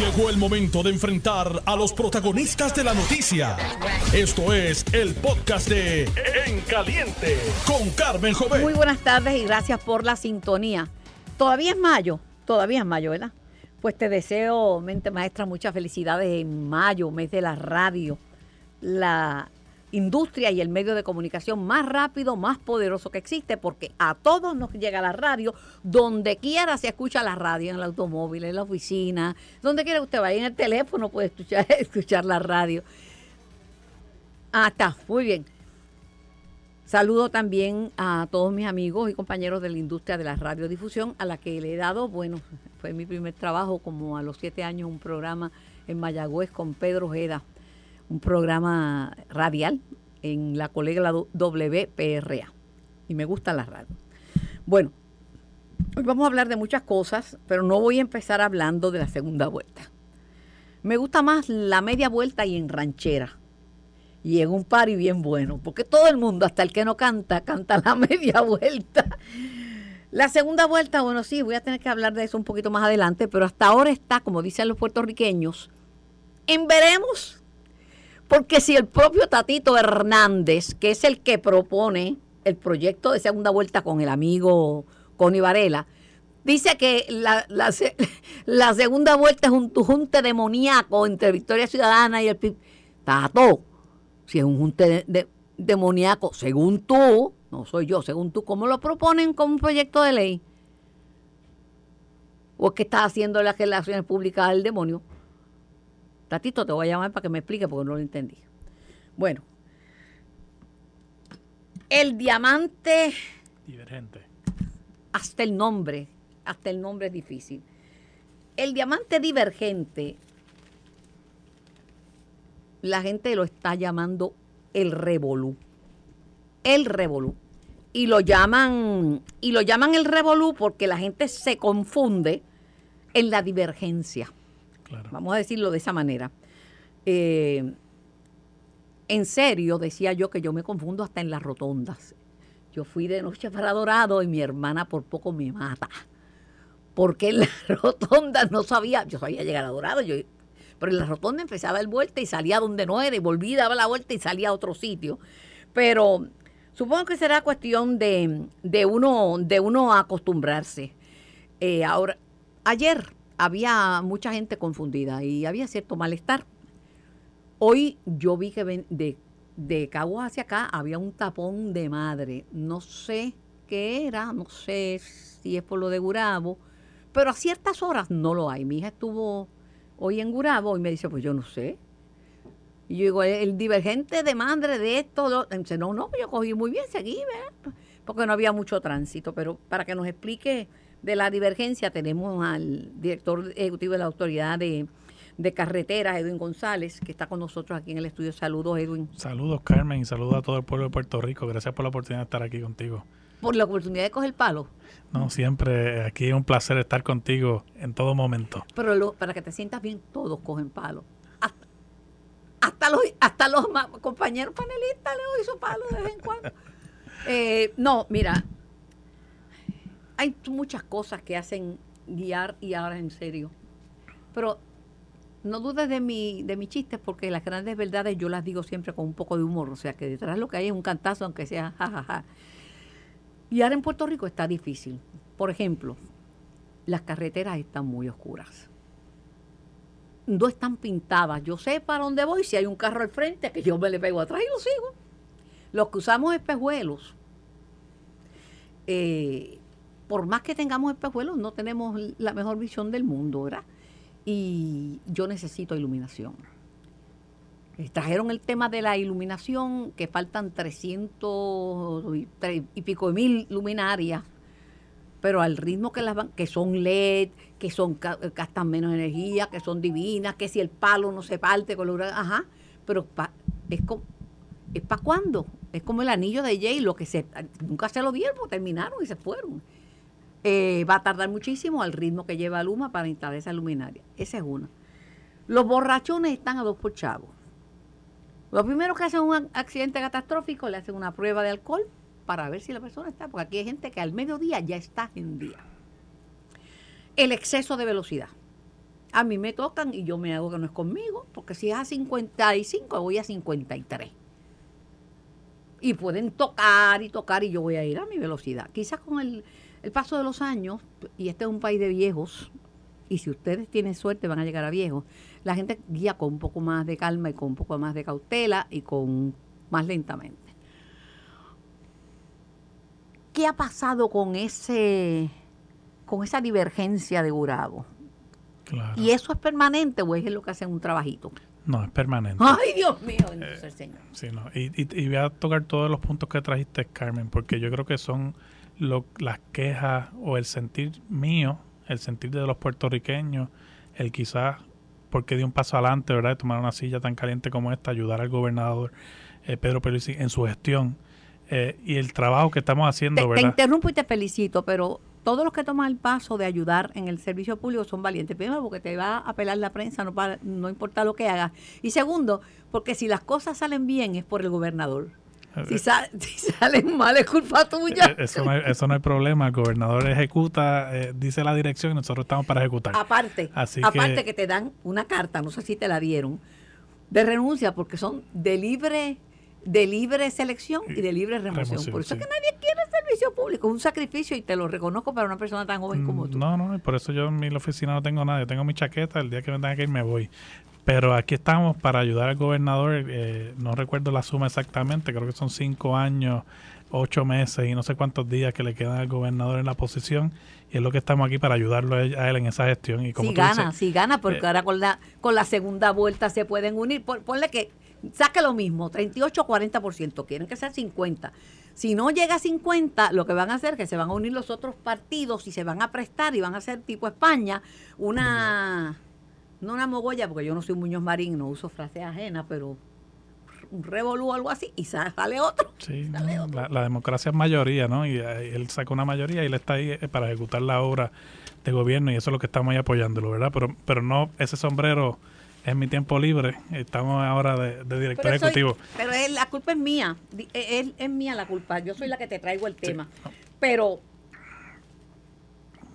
Llegó el momento de enfrentar a los protagonistas de la noticia. Esto es el podcast de En Caliente con Carmen Jovet. Muy buenas tardes y gracias por la sintonía. Todavía es mayo, todavía es mayo, ¿verdad? Pues te deseo, mente maestra, muchas felicidades en mayo, mes de la radio. La industria y el medio de comunicación más rápido, más poderoso que existe, porque a todos nos llega la radio, donde quiera se escucha la radio, en el automóvil, en la oficina, donde quiera usted vaya, en el teléfono puede escuchar, la radio. Ah, está, muy bien. Saludo también a todos mis amigos y compañeros de la industria de la radiodifusión, a la que le he dado, bueno, fue mi primer trabajo, como a los siete años, un programa en Mayagüez con Pedro Ojeda un programa radial en la colega WPRA. Y me gusta la radio. Bueno, hoy vamos a hablar de muchas cosas, pero no voy a empezar hablando de la segunda vuelta. Me gusta más la media vuelta y en ranchera. Y en un y bien bueno, porque todo el mundo, hasta el que no canta, canta la media vuelta. La segunda vuelta, bueno, sí, voy a tener que hablar de eso un poquito más adelante, pero hasta ahora está, como dicen los puertorriqueños, en veremos porque si el propio Tatito Hernández, que es el que propone el proyecto de segunda vuelta con el amigo Connie Varela, dice que la, segunda vuelta es un junte demoníaco entre Victoria Ciudadana y el PIB. Tato, si es un junte demoníaco, según tú, no soy yo, según tú, ¿cómo lo proponen como un proyecto de ley? ¿O es que está haciendo las relaciones públicas del demonio? Tatito, te voy a llamar para que me explique porque no lo entendí. Bueno, el diamante. Divergente. Hasta el nombre, hasta el nombre es difícil. El diamante divergente, la gente lo está llamando el revolú. El revolú. Y lo llaman, y lo llaman el revolú porque la gente se confunde en la divergencia. Vamos a decirlo de esa manera. Eh, en serio, decía yo que yo me confundo hasta en las rotondas. Yo fui de noche para Dorado y mi hermana por poco me mata. Porque en las rotondas no sabía, yo sabía llegar a Dorado, pero en la rotonda empezaba a vuelta y salía donde no era, y volví, daba la vuelta y salía a otro sitio. Pero supongo que será cuestión de, uno, de uno acostumbrarse. Eh, ahora, ayer había mucha gente confundida y había cierto malestar. Hoy yo vi que de, de Caguas hacia acá había un tapón de madre. No sé qué era, no sé si es por lo de Gurabo, pero a ciertas horas no lo hay. Mi hija estuvo hoy en Gurabo y me dice, pues yo no sé. Y yo digo, el divergente de madre de esto, dice, no, no, yo cogí muy bien, seguí, porque no había mucho tránsito, pero para que nos explique de la divergencia tenemos al director ejecutivo de la Autoridad de, Carreteras, Edwin González, que está con nosotros aquí en el estudio. Saludos, Edwin. Saludos, Carmen, y saludos a todo el pueblo de Puerto Rico. Gracias por la oportunidad de estar aquí contigo. Por la oportunidad de coger palo. No, siempre aquí es un placer estar contigo en todo momento. Pero para que te sientas bien, todos cogen palo. Hasta, los, hasta los compañeros panelistas le doy su palo de vez en cuando. Eh, no, mira, hay muchas cosas que hacen guiar y ahora en serio. Pero no dudes de mi, de mis chistes porque las grandes verdades yo las digo siempre con un poco de humor. O sea que detrás lo que hay es un cantazo, aunque sea jajaja. Y ahora en Puerto Rico está difícil. Por ejemplo, las carreteras están muy oscuras. No están pintadas. Yo sé para dónde voy. Si hay un carro al frente, que yo me le pego atrás y lo sigo. Los que usamos espejuelos, eh, por más que tengamos espejuelos, no tenemos la mejor visión del mundo, ¿verdad? Y yo necesito iluminación. Trajeron el tema de la iluminación, que faltan 300 y pico de mil luminarias, pero al ritmo que las van, que son LED, que son gastan menos energía, que son divinas, que si el palo no se parte con lo ajá, pero es como ¿es para cuándo? Es como el anillo de Jay, lo que se nunca se lo dieron, terminaron y se fueron. Eh, va a tardar muchísimo al ritmo que lleva Luma para instalar esa luminaria. Esa es una. Los borrachones están a dos por chavos. Lo primero que hacen un accidente catastrófico, le hacen una prueba de alcohol para ver si la persona está, porque aquí hay gente que al mediodía ya está en día. El exceso de velocidad. a mí me tocan y yo me hago que no es conmigo, porque si es a 55, voy a 53. Y pueden tocar y tocar y yo voy a ir a mi velocidad. Quizás con el, el paso de los años, y este es un país de viejos, y si ustedes tienen suerte van a llegar a viejos, la gente guía con un poco más de calma y con un poco más de cautela y con más lentamente. ¿Qué ha pasado con ese con esa divergencia de Gurabo? Claro. ¿Y eso es permanente o es lo que hacen un trabajito? No, es permanente. Ay, Dios mío, el Señor. Sí, no. Y, y- y voy a tocar todos los puntos que trajiste, Carmen, porque yo creo que son lo- las quejas o el sentir mío, el sentir de los puertorriqueños, el quizás, porque di un paso adelante, ¿verdad? De tomar una silla tan caliente como esta, ayudar al gobernador eh, Pedro Pierluisi en su gestión eh, y el trabajo que estamos haciendo, Te, te ¿verdad? interrumpo y te felicito, pero todos los que toman el paso de ayudar en el servicio público son valientes. Primero, porque te va a apelar la prensa, no, para- no importa lo que hagas. Y segundo, porque si las cosas salen bien es por el gobernador. Si, sa- si salen mal es culpa tuya. Eh, Eso no, hay, eso no hay problema, el gobernador ejecuta, eh, dice la dirección y nosotros estamos para ejecutar. Aparte, Así aparte que- que... te dan una carta, no sé si te la dieron, de renuncia porque son de libre de libre selección y de libre remoción. Remoción, Por eso es que nadie quiere el servicio público, es un sacrificio y te lo reconozco para una persona tan joven como tú. Mm, No, no, y por eso yo en mi oficina no tengo nada. Yo tengo mi chaqueta, el día que me tenga que ir me voy. Pero aquí estamos para ayudar al gobernador. eh, no recuerdo la suma exactamente, creo que son cinco años, ocho meses y no sé cuántos días que le quedan al gobernador en la posición. Y es lo que estamos aquí para ayudarlo a él, en esa gestión. Y como si gana, dices, si gana, porque eh, ahora con la, con la segunda vuelta se pueden unir. Pon- Ponle que saque lo mismo, 38 o 40%, quieren que sea 50. Si no llega a 50, lo que van a hacer es que se van a unir los otros partidos y se van a prestar y van a hacer tipo España una, no una mogolla, porque yo no soy Muñoz Marín, no uso frases ajenas, pero un revolú o algo así y sa- sale otro. Sí, Sale no, otro. la, la democracia es mayoría, ¿no? Y eh, él sacó una mayoría y él está ahí eh, para ejecutar la obra de gobierno y eso es lo que estamos ahí apoyándolo, ¿verdad? Pero, pero no, ese sombrero es mi tiempo libre. Estamos ahora de, de director Pero, soy- ejecutivo. pero es- la culpa es mía. Es, es- es mía la culpa. Yo soy la que te traigo el tema. Pero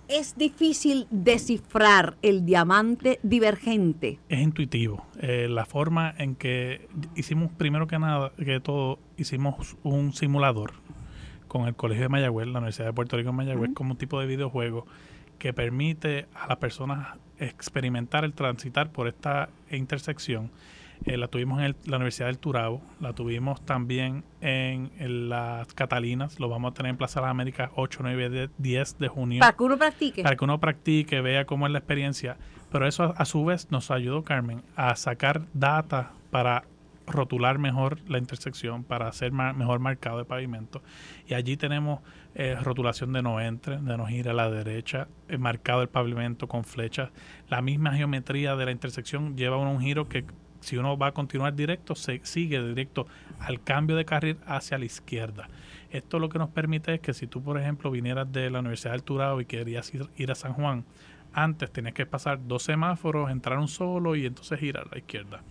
es difícil descifrar el diamante divergente. Es intuitivo. Eh, la forma en que hicimos, primero que nada, que todo, hicimos un simulador con el Colegio de Mayagüez, la Universidad de Puerto Rico en Mayagüez, como un tipo de videojuego que permite a las personas experimentar el transitar por esta intersección. Eh, la tuvimos en el- la Universidad del Turabo, la tuvimos también en, en las Catalinas, lo vamos a tener en Plaza de las Américas 8, 9, de- 10 de junio Para que uno practique. para que uno practique, vea cómo es la experiencia. Pero eso a, a su vez nos ayudó, Carmen, a sacar data para rotular mejor la intersección, para hacer mejor marcado de pavimento. Y allí tenemos eh, rotulación de no entre, de no gira a la derecha, eh, marcado el pavimento con flechas. La misma geometría de la intersección lleva a un giro que si uno va a continuar directo, se sigue directo al cambio de carril hacia la izquierda. Esto lo que nos permite es que si tú, por ejemplo, vinieras de la Universidad del y querías ir, ir a San Juan, antes tenías que pasar dos semáforos, entrar un solo y entonces girar a la izquierda.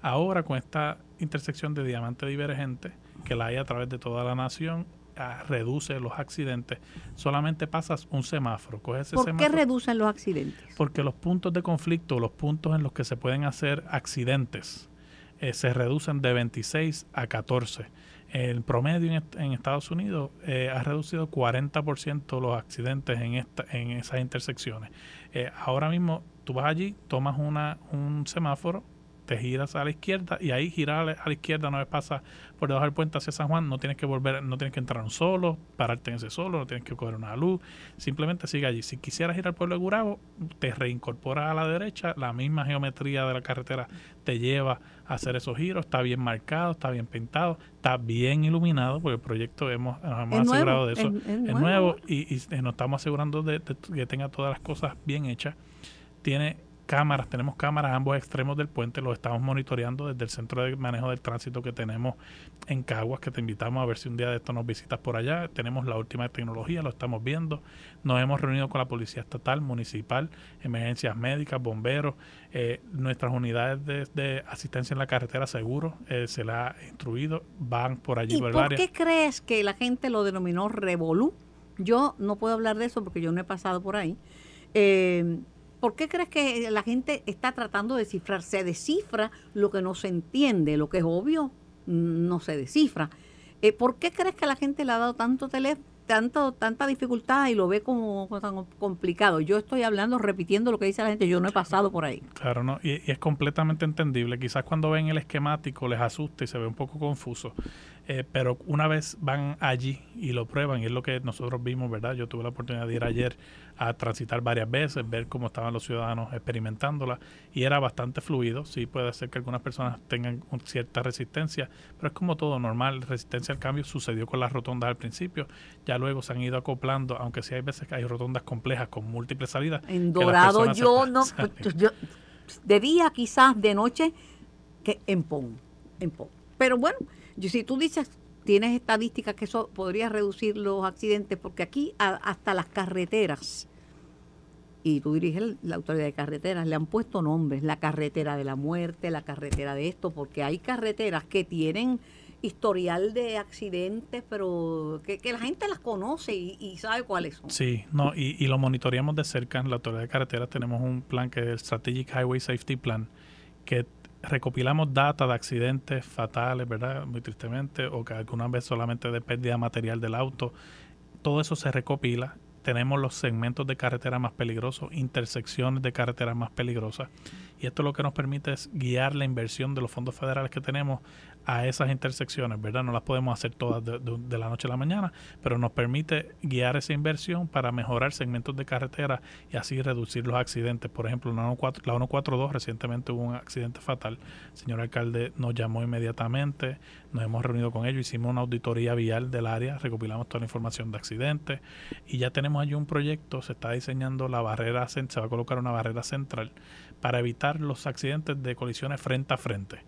Ahora con esta intersección de diamante divergente, que la hay a través de toda la nación, reduce los accidentes. Solamente pasas un semáforo, coges ese ¿Por qué reducen los accidentes? Porque los puntos de conflicto, los puntos en los que se pueden hacer accidentes, eh, se reducen de 26 a 14. El promedio en, est- en Estados Unidos eh, ha reducido 40% los accidentes en, esta, en esas intersecciones. Eh, ahora mismo tú vas allí, tomas una, un semáforo, te giras a la izquierda y ahí girar a la, izquierda una vez pasas por debajo del puente hacia San Juan, no tienes que volver, no tienes que entrar un solo, pararte en ese solo, no tienes que coger una luz, simplemente sigue allí. Si quisieras ir al pueblo de Gurabo, te reincorporas a la derecha, la misma geometría de la carretera te lleva a hacer esos giros, está bien marcado, está bien pintado, está bien iluminado, porque el proyecto hemos, nos hemos nuevo, asegurado de eso, es- nuevo. nuevo y, y nos estamos asegurando de, de que tenga todas las cosas bien hechas. Tiene cámaras, tenemos cámaras a ambos extremos del puente, los estamos monitoreando desde el centro de manejo del tránsito que tenemos en Caguas, que te invitamos a ver si un día de esto nos visitas por allá. Tenemos la última tecnología, lo estamos viendo. Nos hemos reunido con la Policía Estatal, Municipal, Emergencias Médicas, Bomberos, eh, nuestras unidades de, de asistencia en la carretera seguro, eh, se la ha instruido, van por allí ¿Y por el por área. qué crees que la gente lo denominó revolú? Yo no puedo hablar de eso porque yo no he pasado por ahí. Eh, ¿por qué crees que la gente está tratando de descifrar? Se descifra lo que no se entiende, lo que es obvio no se descifra. Eh, ¿Por qué crees que la gente le ha dado tanto teléfono? tanto, tanta dificultad y lo ve como, tan complicado. Yo estoy hablando, repitiendo lo que dice la gente, yo no he pasado por ahí. Claro, no, y, es completamente entendible. Quizás cuando ven el esquemático les asusta y se ve un poco confuso, eh, pero una vez van allí y lo prueban, y es lo que nosotros vimos, ¿verdad? Yo tuve la oportunidad de ir ayer a transitar varias veces, ver cómo estaban los ciudadanos experimentándola, y era bastante fluido. Sí puede ser que algunas personas tengan cierta resistencia, pero es como todo normal, resistencia al cambio sucedió con las rotondas al principio, ya luego se han ido acoplando, aunque sí hay veces que hay rotondas complejas con múltiples salidas. En Dorado yo no, yo, de día quizás, de noche, que en PON, en PON. Pero bueno, yo, si tú dices, tienes estadísticas que eso podría reducir los accidentes, porque aquí hasta las carreteras, y tú diriges la autoridad de carreteras, le han puesto nombres, la carretera de la muerte, la carretera de esto, porque hay carreteras que tienen historial de accidentes, pero que, la gente las conoce y, sabe cuáles son. Sí, no, y, lo monitoreamos de cerca. En la autoridad de carreteras tenemos un plan que es el Strategic Highway Safety Plan, que recopilamos data de accidentes fatales, ¿verdad? Muy tristemente, o que alguna vez solamente de pérdida material del auto. Todo eso se recopila. Tenemos los segmentos de carretera más peligrosos, intersecciones de carretera más peligrosas. Y esto lo que nos permite es guiar la inversión de los fondos federales que tenemos a esas intersecciones, ¿verdad? No las podemos hacer todas de, la noche a la mañana, pero nos permite guiar esa inversión para mejorar segmentos de carretera y así reducir los accidentes. Por ejemplo, la 142 recientemente hubo un accidente fatal. El señor alcalde nos llamó inmediatamente, nos hemos reunido con ellos, hicimos una auditoría vial del área, recopilamos toda la información de accidentes y ya tenemos allí un proyecto, se está diseñando la barrera, se va a colocar una barrera central para evitar los accidentes de colisiones frente a frente.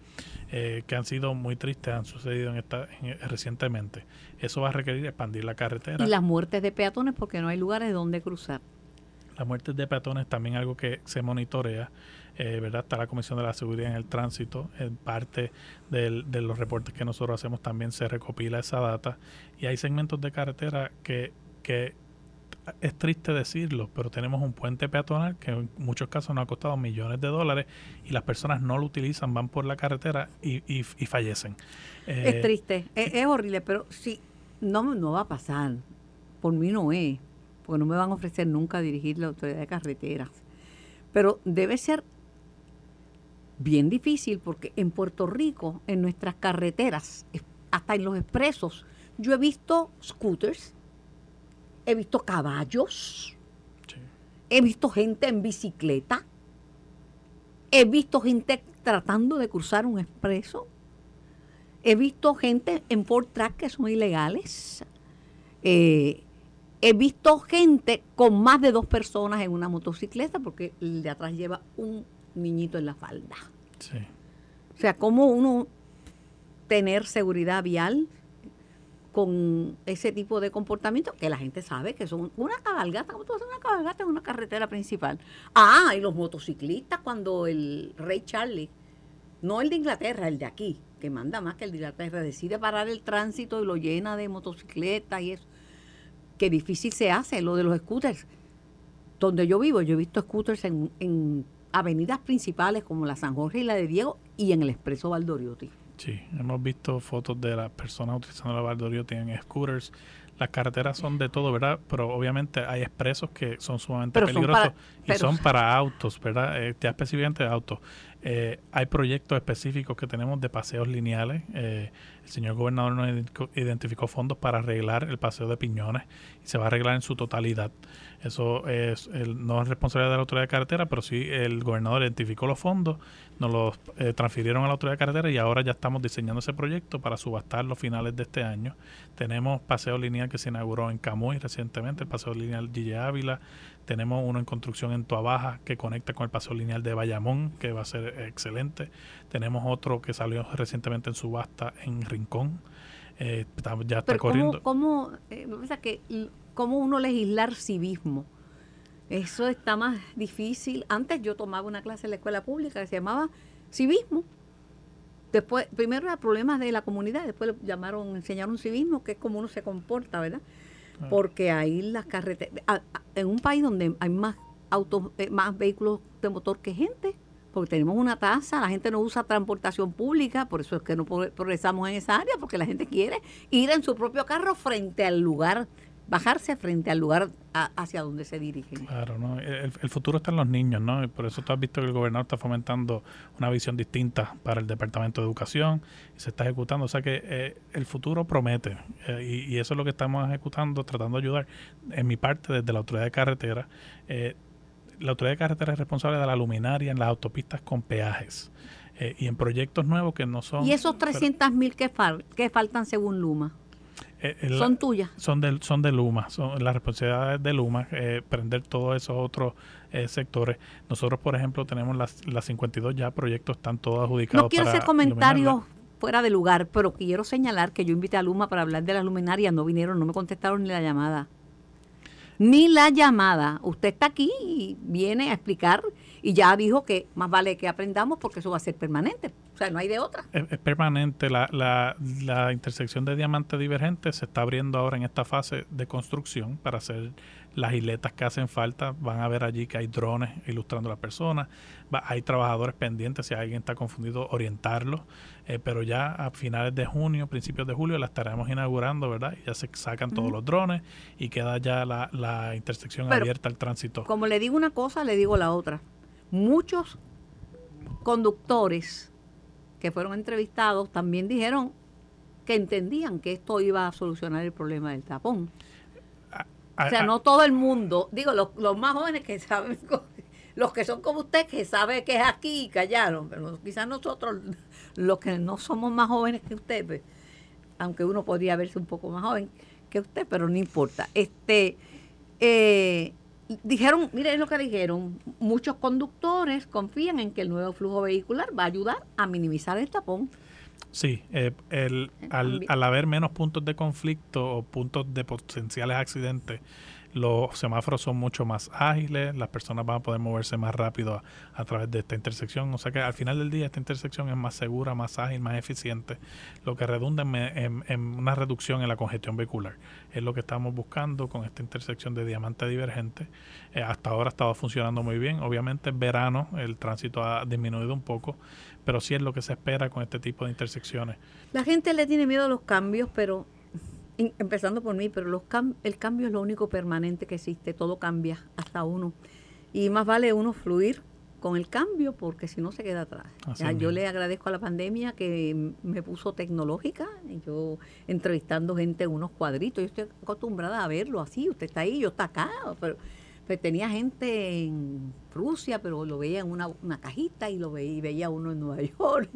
Eh, que han sido muy tristes, han sucedido en esta, recientemente. Eso va a requerir expandir la carretera. Y las muertes de peatones porque no hay lugares donde cruzar. Las muertes de peatones también algo que se monitorea, eh, ¿verdad? Está la Comisión de la Seguridad en el Tránsito, en parte de los reportes que nosotros hacemos también se recopila esa data y hay segmentos de carretera que, que es triste decirlo, pero tenemos un puente peatonal que en muchos casos nos ha costado millones de dólares y las personas no lo utilizan, van por la carretera y, y, fallecen. es eh, triste, es, horrible, pero sí, no, no va a pasar. Por mí no es, porque no me van a ofrecer nunca dirigir la autoridad de carreteras. Pero debe ser bien difícil porque en Puerto Rico, en nuestras carreteras, hasta en los expresos, yo he visto scooters he visto caballos, he visto gente en bicicleta, he visto gente tratando de cruzar un expreso, he visto gente en Ford Track que son ilegales, eh, he visto gente con más de dos personas en una motocicleta porque el de atrás lleva un niñito en la falda. O sea, ¿cómo uno tener seguridad vial con ese tipo de comportamiento que la gente sabe que son una cabalgata, como tú haces una cabalgata en una carretera principal. Ah, y los motociclistas cuando el rey Charlie, no el de Inglaterra, el de aquí, que manda más que el de Inglaterra, decide parar el tránsito y lo llena de motocicletas y eso. Qué difícil se hace lo de los scooters. Donde yo vivo, yo he visto scooters en, en avenidas principales como la San Jorge y la de Diego y en el Expreso Valdoriotti. Sí, hemos visto fotos de las personas utilizando la Valdorio, tienen scooters. Las carreteras son de todo, ¿verdad? Pero obviamente hay expresos que son sumamente peligrosos y son para autos, ¿verdad? Eh, ya específicamente de autos. Eh, hay proyectos específicos que tenemos de paseos lineales. Eh, el señor gobernador nos identificó fondos para arreglar el paseo de Piñones y se va a arreglar en su totalidad. Eso es no es responsabilidad de la autoridad de carretera, pero sí el gobernador identificó los fondos, nos los eh, transfirieron a la autoridad de carretera y ahora ya estamos diseñando ese proyecto para subastar los finales de este año. Tenemos paseo lineal que se inauguró en Camuy recientemente, el paseo lineal Gille Ávila. Tenemos uno en construcción en Tuabaja que conecta con el paseo lineal de Bayamón, que va a ser excelente. Tenemos otro que salió recientemente en subasta en Rincón. Eh, ya está corriendo. ¿cómo, eh, que cómo uno legislar civismo. Eso está más difícil. Antes yo tomaba una clase en la escuela pública que se llamaba civismo. Después, primero era problemas de la comunidad, después le llamaron, enseñaron civismo, que es como uno se comporta, ¿verdad? Porque ahí las carreteras, en un país donde hay más autos, eh, más vehículos de motor que gente, porque tenemos una tasa, la gente no usa transportación pública, por eso es que no progresamos en esa área, porque la gente quiere ir en su propio carro frente al lugar bajarse frente al lugar hacia donde se dirigen. Claro, ¿no? El, futuro está en los niños, ¿no? Y por eso tú has visto que el gobernador está fomentando una visión distinta para el Departamento de Educación y se está ejecutando. O sea que eh, el futuro promete eh, y, eso es lo que estamos ejecutando, tratando de ayudar en mi parte desde la Autoridad de Carretera. Eh, la Autoridad de Carretera es responsable de la luminaria en las autopistas con peajes. y en proyectos nuevos que no son... ¿Y esos 300 mil que, que faltan según Luma? Eh, son tuyas. Son de, son de Luma, son las responsabilidades de Luma, eh, prender todos esos otros eh, sectores. Nosotros, por ejemplo, tenemos las, las 52 ya proyectos, están todos adjudicados. No quiero hacer comentarios fuera de lugar, pero quiero señalar que yo invité a Luma para hablar de las luminarias, no vinieron, no me contestaron ni la llamada. Ni la llamada. Usted está aquí y viene a explicar y ya dijo que más vale que aprendamos porque eso va a ser permanente. O sea, no hay de otra. Es, permanente. La, la, la, intersección de diamante divergente se está abriendo ahora en esta fase de construcción para hacer las isletas que hacen falta. Van a ver allí que hay drones ilustrando a las personas. hay trabajadores pendientes, si alguien está confundido, orientarlos. Eh, pero ya a finales de junio, principios de julio, la estaremos inaugurando, ¿verdad? Y ya se sacan todos los drones y queda ya la, la intersección abierta al tránsito. Como le digo una cosa, le digo la otra. Muchos conductores que fueron entrevistados también dijeron que entendían que esto iba a solucionar el problema del tapón. o sea, no todo el mundo, digo, los, más jóvenes que saben, los que son como usted, que sabe que es aquí y callaron, pero quizás nosotros, los que no somos más jóvenes que usted, pues, aunque uno podría verse un poco más joven que usted, pero no importa. Este, eh, dijeron, miren lo que dijeron, muchos conductores confían en que el nuevo flujo vehicular va a ayudar a minimizar el tapón. Sí, eh, el, al, al, haber menos puntos de conflicto o puntos de potenciales accidentes, los semáforos son mucho más ágiles, las personas van a poder moverse más rápido a, través de esta intersección. O sea que al final del día esta intersección es más segura, más ágil, más eficiente, lo que redunda en, una reducción en la congestión vehicular. Es lo que estamos buscando con esta intersección de diamante divergente. Eh, hasta ahora ha estado funcionando muy bien. Obviamente en verano el tránsito ha disminuido un poco, pero sí es lo que se espera con este tipo de intersecciones. La gente le tiene miedo a los cambios, pero empezando por mí, pero los el cambio es lo único permanente que existe, todo cambia, hasta uno. Y más vale uno fluir con el cambio porque si no se queda atrás. yo le agradezco a la pandemia que me puso tecnológica, yo entrevistando gente en unos cuadritos, yo estoy acostumbrada a verlo así, usted está ahí, yo está acá, pero pues tenía gente en Rusia, pero lo veía en una, una cajita y lo veía, y veía uno en Nueva York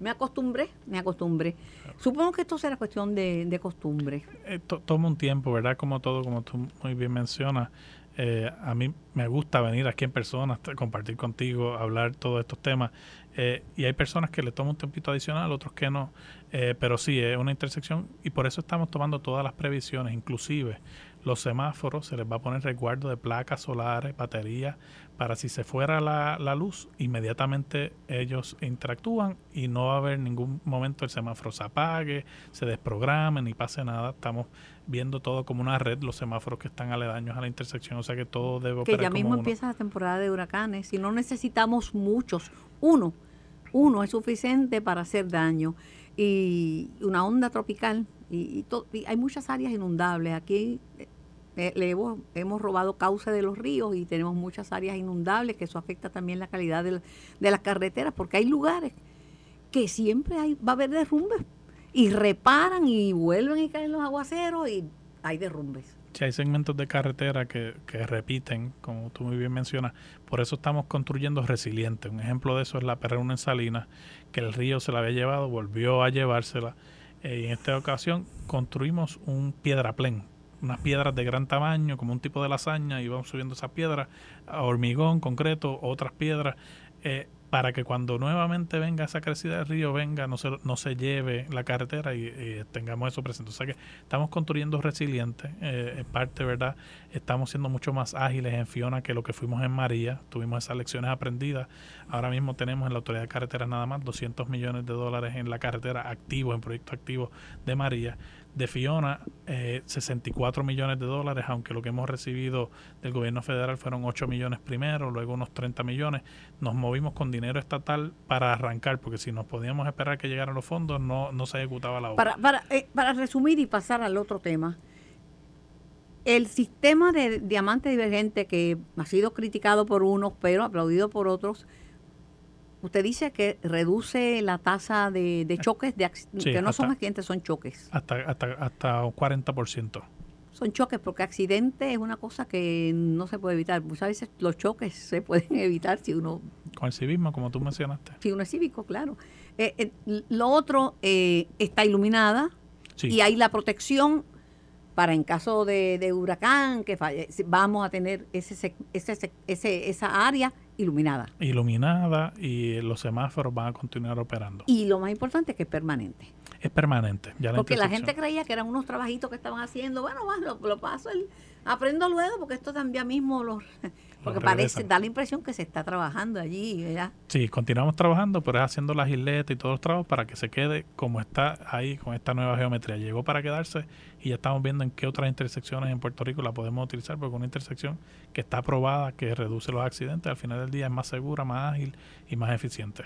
me acostumbré, me acostumbré. Supongo que esto será cuestión de, costumbre. Eh, toma un tiempo, ¿verdad? Como todo, como tú muy bien mencionas. Eh, a mí me gusta venir aquí en persona, compartir contigo, hablar todos estos temas. Eh, y hay personas que le toman un tempito adicional, otros que no. pero sí, es una intersección y por eso estamos tomando todas las previsiones, inclusive los semáforos, se les va a poner resguardo de placas solares, baterías, para si se fuera la, la, luz, inmediatamente ellos interactúan y no va a haber ningún momento el semáforo se apague, se desprograme ni pase nada. Estamos viendo todo como una red, los semáforos que están aledaños a la intersección, o sea que todo debe operar. Que ya mismo empieza la temporada de huracanes, si no necesitamos muchos, uno, uno es suficiente para hacer daño. Y una onda tropical, y, y hay muchas áreas inundables. Aquí hemos, robado cauce de los ríos y tenemos muchas áreas inundables, que eso afecta también la calidad de, las carreteras, porque hay lugares que siempre va a haber derrumbes y reparan y vuelven y caen los aguaceros y hay derrumbes. Hay segmentos de carretera que, que repiten, como tú muy bien mencionas. Por eso estamos construyendo resiliente. Un ejemplo de eso es la Perruna en Salinas, que el río se la había llevado, volvió a llevársela. Eh, y en esta ocasión construimos un piedraplén unas piedras de gran tamaño, como un tipo de lasaña, y vamos subiendo esas piedras a hormigón, concreto, otras piedras, eh, para que cuando nuevamente venga esa crecida del río, venga, no se, no se lleve la carretera y, tengamos eso presente. O sea que estamos construyendo resilientes, eh, en parte, ¿verdad? Estamos siendo mucho más ágiles en Fiona que lo que fuimos en María, tuvimos esas lecciones aprendidas. Ahora mismo tenemos en la Autoridad de Carreteras nada más 200 millones de dólares en la carretera activos, en proyectos activos de María de Fiona, 64 eh, millones de dólares, aunque lo que hemos recibido del gobierno federal fueron 8 millones primero, luego unos 30 millones. Nos movimos con dinero estatal para arrancar, porque si nos podíamos esperar que llegaran los fondos, no, no se ejecutaba la obra. Para, para, eh, para resumir y pasar al otro tema, el sistema de diamante divergente que ha sido criticado por unos, pero aplaudido por otros, Usted dice que reduce la tasa de, de choques, de, que no son accidentes, son choques. Hasta, hasta, hasta un 40%. Son choques, porque accidente es una cosa que no se puede evitar. Muchas veces los choques se pueden evitar si uno... Con el civismo, como tú mencionaste. Si uno es cívico, claro. Eh, eh, lo otro eh, está iluminada y hay la protección para en caso de, huracán que falle, vamos a tener ese, ese, ese, esa área iluminada. Iluminada y los semáforos van a continuar operando. Y lo más importante es que es permanente. Es permanente. Ya porque la gente creía que eran unos trabajitos que estaban haciendo. Bueno, lo, lo paso, el, aprendo luego porque esto también mismo los porque parece, da la impresión que se está trabajando allí, ¿verdad? Sí, continuamos trabajando, pero es haciendo las isletas y todos los trabajos para que se quede como está ahí con esta nueva geometría. Llegó para quedarse y ya estamos viendo en qué otras intersecciones en Puerto Rico la podemos utilizar, porque una intersección que está aprobada, que reduce los accidentes, al final del día es más segura, más ágil y más eficiente.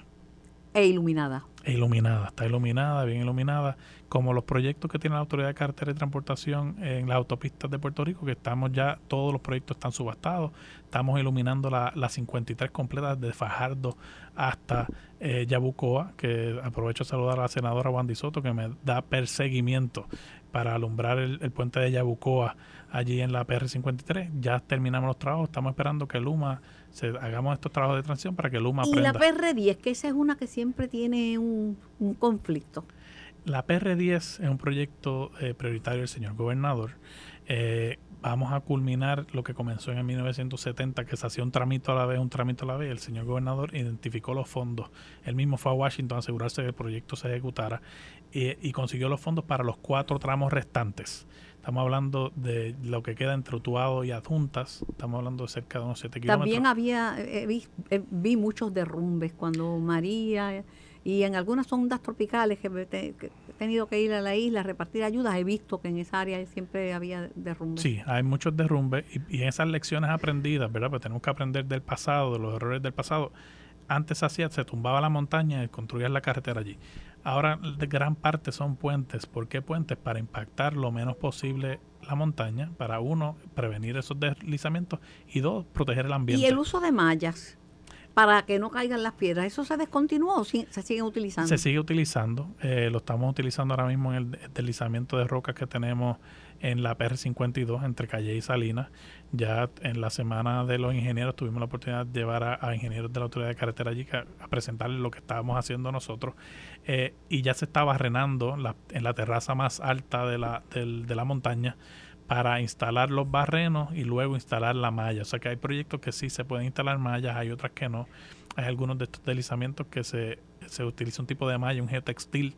E iluminada. E iluminada, está iluminada, bien iluminada, como los proyectos que tiene la Autoridad de Carretera y Transportación en las autopistas de Puerto Rico, que estamos ya, todos los proyectos están subastados, estamos iluminando las la 53 completas de Fajardo hasta eh, Yabucoa, que aprovecho a saludar a la senadora Wandy Soto, que me da perseguimiento para alumbrar el, puente de Yabucoa allí en la PR53. Ya terminamos los trabajos, estamos esperando que Luma se, hagamos estos trabajos de transición para que Luma y la PR10, que esa es una que siempre tiene un, conflicto. La PR10 es un proyecto eh, prioritario del señor gobernador. Eh, vamos a culminar lo que comenzó en el 1970, que se hacía un trámite a la vez, un trámite a la vez. El señor gobernador identificó los fondos. Él mismo fue a Washington a asegurarse que el proyecto se ejecutara y consiguió los fondos para los cuatro tramos restantes. Estamos hablando de lo que queda entre Utuado y Adjuntas. Estamos hablando de cerca de unos 7 kilómetros. También había, eh, vi, eh, vi, muchos derrumbes cuando María y en algunas ondas tropicales que, he tenido que ir a la isla a repartir ayudas, he visto que en esa área siempre había derrumbes. Sí, hay muchos derrumbes y, y en esas lecciones aprendidas, ¿verdad? Pues tenemos que aprender del pasado, de los errores del pasado. Antes hacía, se tumbaba la montaña y construías la carretera allí. Ahora gran parte son puentes. ¿Por qué puentes? Para impactar lo menos posible la montaña, para uno, prevenir esos deslizamientos y dos, proteger el ambiente. Y el uso de mallas para que no caigan las piedras, ¿eso se descontinuó o se sigue utilizando? Se sigue utilizando, eh, lo estamos utilizando ahora mismo en el deslizamiento de rocas que tenemos en la PR52 entre Calle y Salinas. Ya en la semana de los ingenieros tuvimos la oportunidad de llevar a, ingenieros de la Autoridad de Carretera allí a, presentarles lo que estábamos haciendo nosotros. Eh, y ya se estaba barrenando en la terraza más alta de la, de la montaña para instalar los barrenos y luego instalar la malla. O sea que hay proyectos que sí se pueden instalar mallas, hay otras que no. Hay algunos de estos deslizamientos que se, se utiliza un tipo de malla, un geotextil,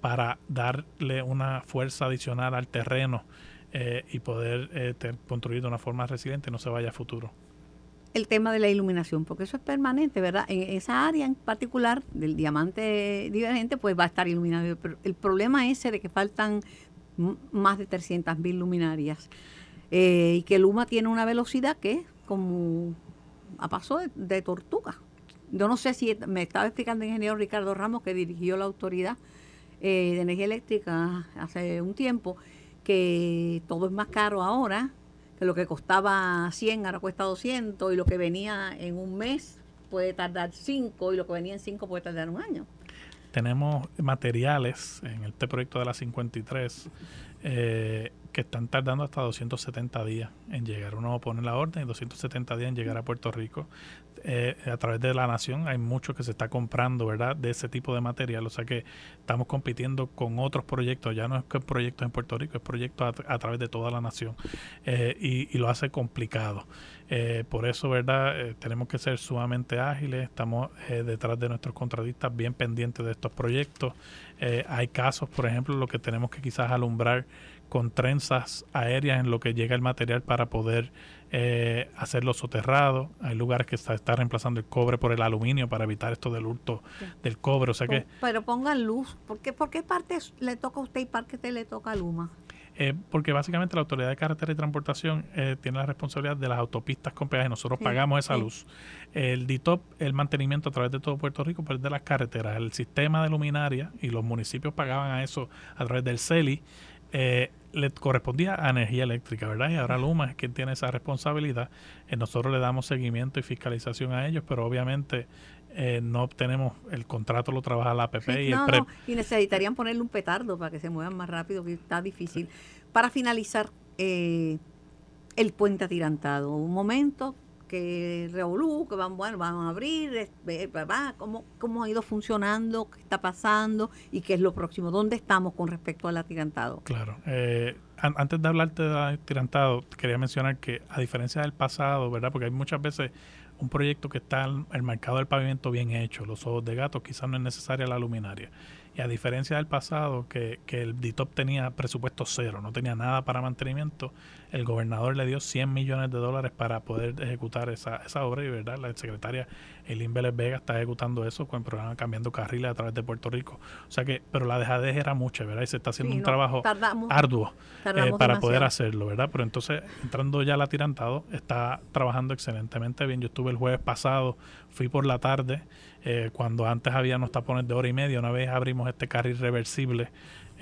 para darle una fuerza adicional al terreno eh, y poder eh, construir de una forma resiliente no se vaya a futuro. El tema de la iluminación, porque eso es permanente, ¿verdad? En esa área en particular del diamante divergente, pues va a estar iluminado. Pero el problema ese de que faltan más de 300 mil luminarias eh, y que Luma tiene una velocidad que es como a paso de tortuga. Yo no sé si me estaba explicando el ingeniero Ricardo Ramos, que dirigió la autoridad, eh, de energía eléctrica hace un tiempo, que todo es más caro ahora, que lo que costaba 100 ahora cuesta 200 y lo que venía en un mes puede tardar 5 y lo que venía en 5 puede tardar un año. Tenemos materiales en este proyecto de la 53 eh, que están tardando hasta 270 días en llegar. Uno pone la orden y 270 días en llegar a Puerto Rico. Eh, a través de la nación hay mucho que se está comprando, ¿verdad? De ese tipo de material. O sea que estamos compitiendo con otros proyectos. Ya no es que proyectos en Puerto Rico, es proyectos a, través de toda la nación. Eh, y, lo hace complicado. Eh, por eso, ¿verdad? Eh, tenemos que ser sumamente ágiles, estamos eh, detrás de nuestros contratistas bien pendientes de estos proyectos. hay casos, por ejemplo, lo que tenemos que quizás alumbrar con trenzas aéreas en lo que llega el material para poder eh, hacerlo soterrado. Hay lugares que está, está, reemplazando el cobre por el aluminio para evitar esto del hurto del cobre. O sea que, pero pongan luz. ¿Por qué, ¿Por qué parte le toca a usted y parte le toca a Luma? Eh, porque básicamente la Autoridad de Carretera y Transportación eh, tiene la responsabilidad de las autopistas con peaje. Nosotros pagamos esa luz. El DITOP, el mantenimiento a través de todo Puerto Rico, pues de las carreteras. El sistema de luminaria y los municipios pagaban a eso a través del CELI. Eh, le correspondía a energía eléctrica, ¿verdad? Y ahora Luma es quien tiene esa responsabilidad. Eh, nosotros le damos seguimiento y fiscalización a ellos, pero obviamente eh, no obtenemos el contrato, lo trabaja la APP y el PREP. y necesitarían ponerle un petardo para que se muevan más rápido, que está difícil. Para finalizar, eh, el puente atirantado. Un momento que Revolú, que van, bueno, van a abrir, va, cómo, cómo ha ido funcionando, qué está pasando y qué es lo próximo, dónde estamos con respecto al atirantado. Claro. Eh, antes de hablarte del atirantado, quería mencionar que a diferencia del pasado, ¿verdad? Porque hay muchas veces un proyecto que está el mercado del pavimento bien hecho, los ojos de gato, quizás no es necesaria la luminaria. Y a diferencia del pasado, que, que el DITOP tenía presupuesto cero, no tenía nada para mantenimiento, el gobernador le dio 100 millones de dólares para poder ejecutar esa, esa obra y verdad la secretaria Elin Vélez Vega está ejecutando eso con el programa Cambiando Carriles a través de Puerto Rico. O sea que, pero la dejadez era mucha, ¿verdad? Y se está haciendo un trabajo arduo eh, para poder hacerlo, ¿verdad? Pero entonces, entrando ya al atirantado, está trabajando excelentemente bien. Yo estuve el jueves pasado, fui por la tarde, eh, cuando antes había unos tapones de hora y media, una vez abrimos este carril reversible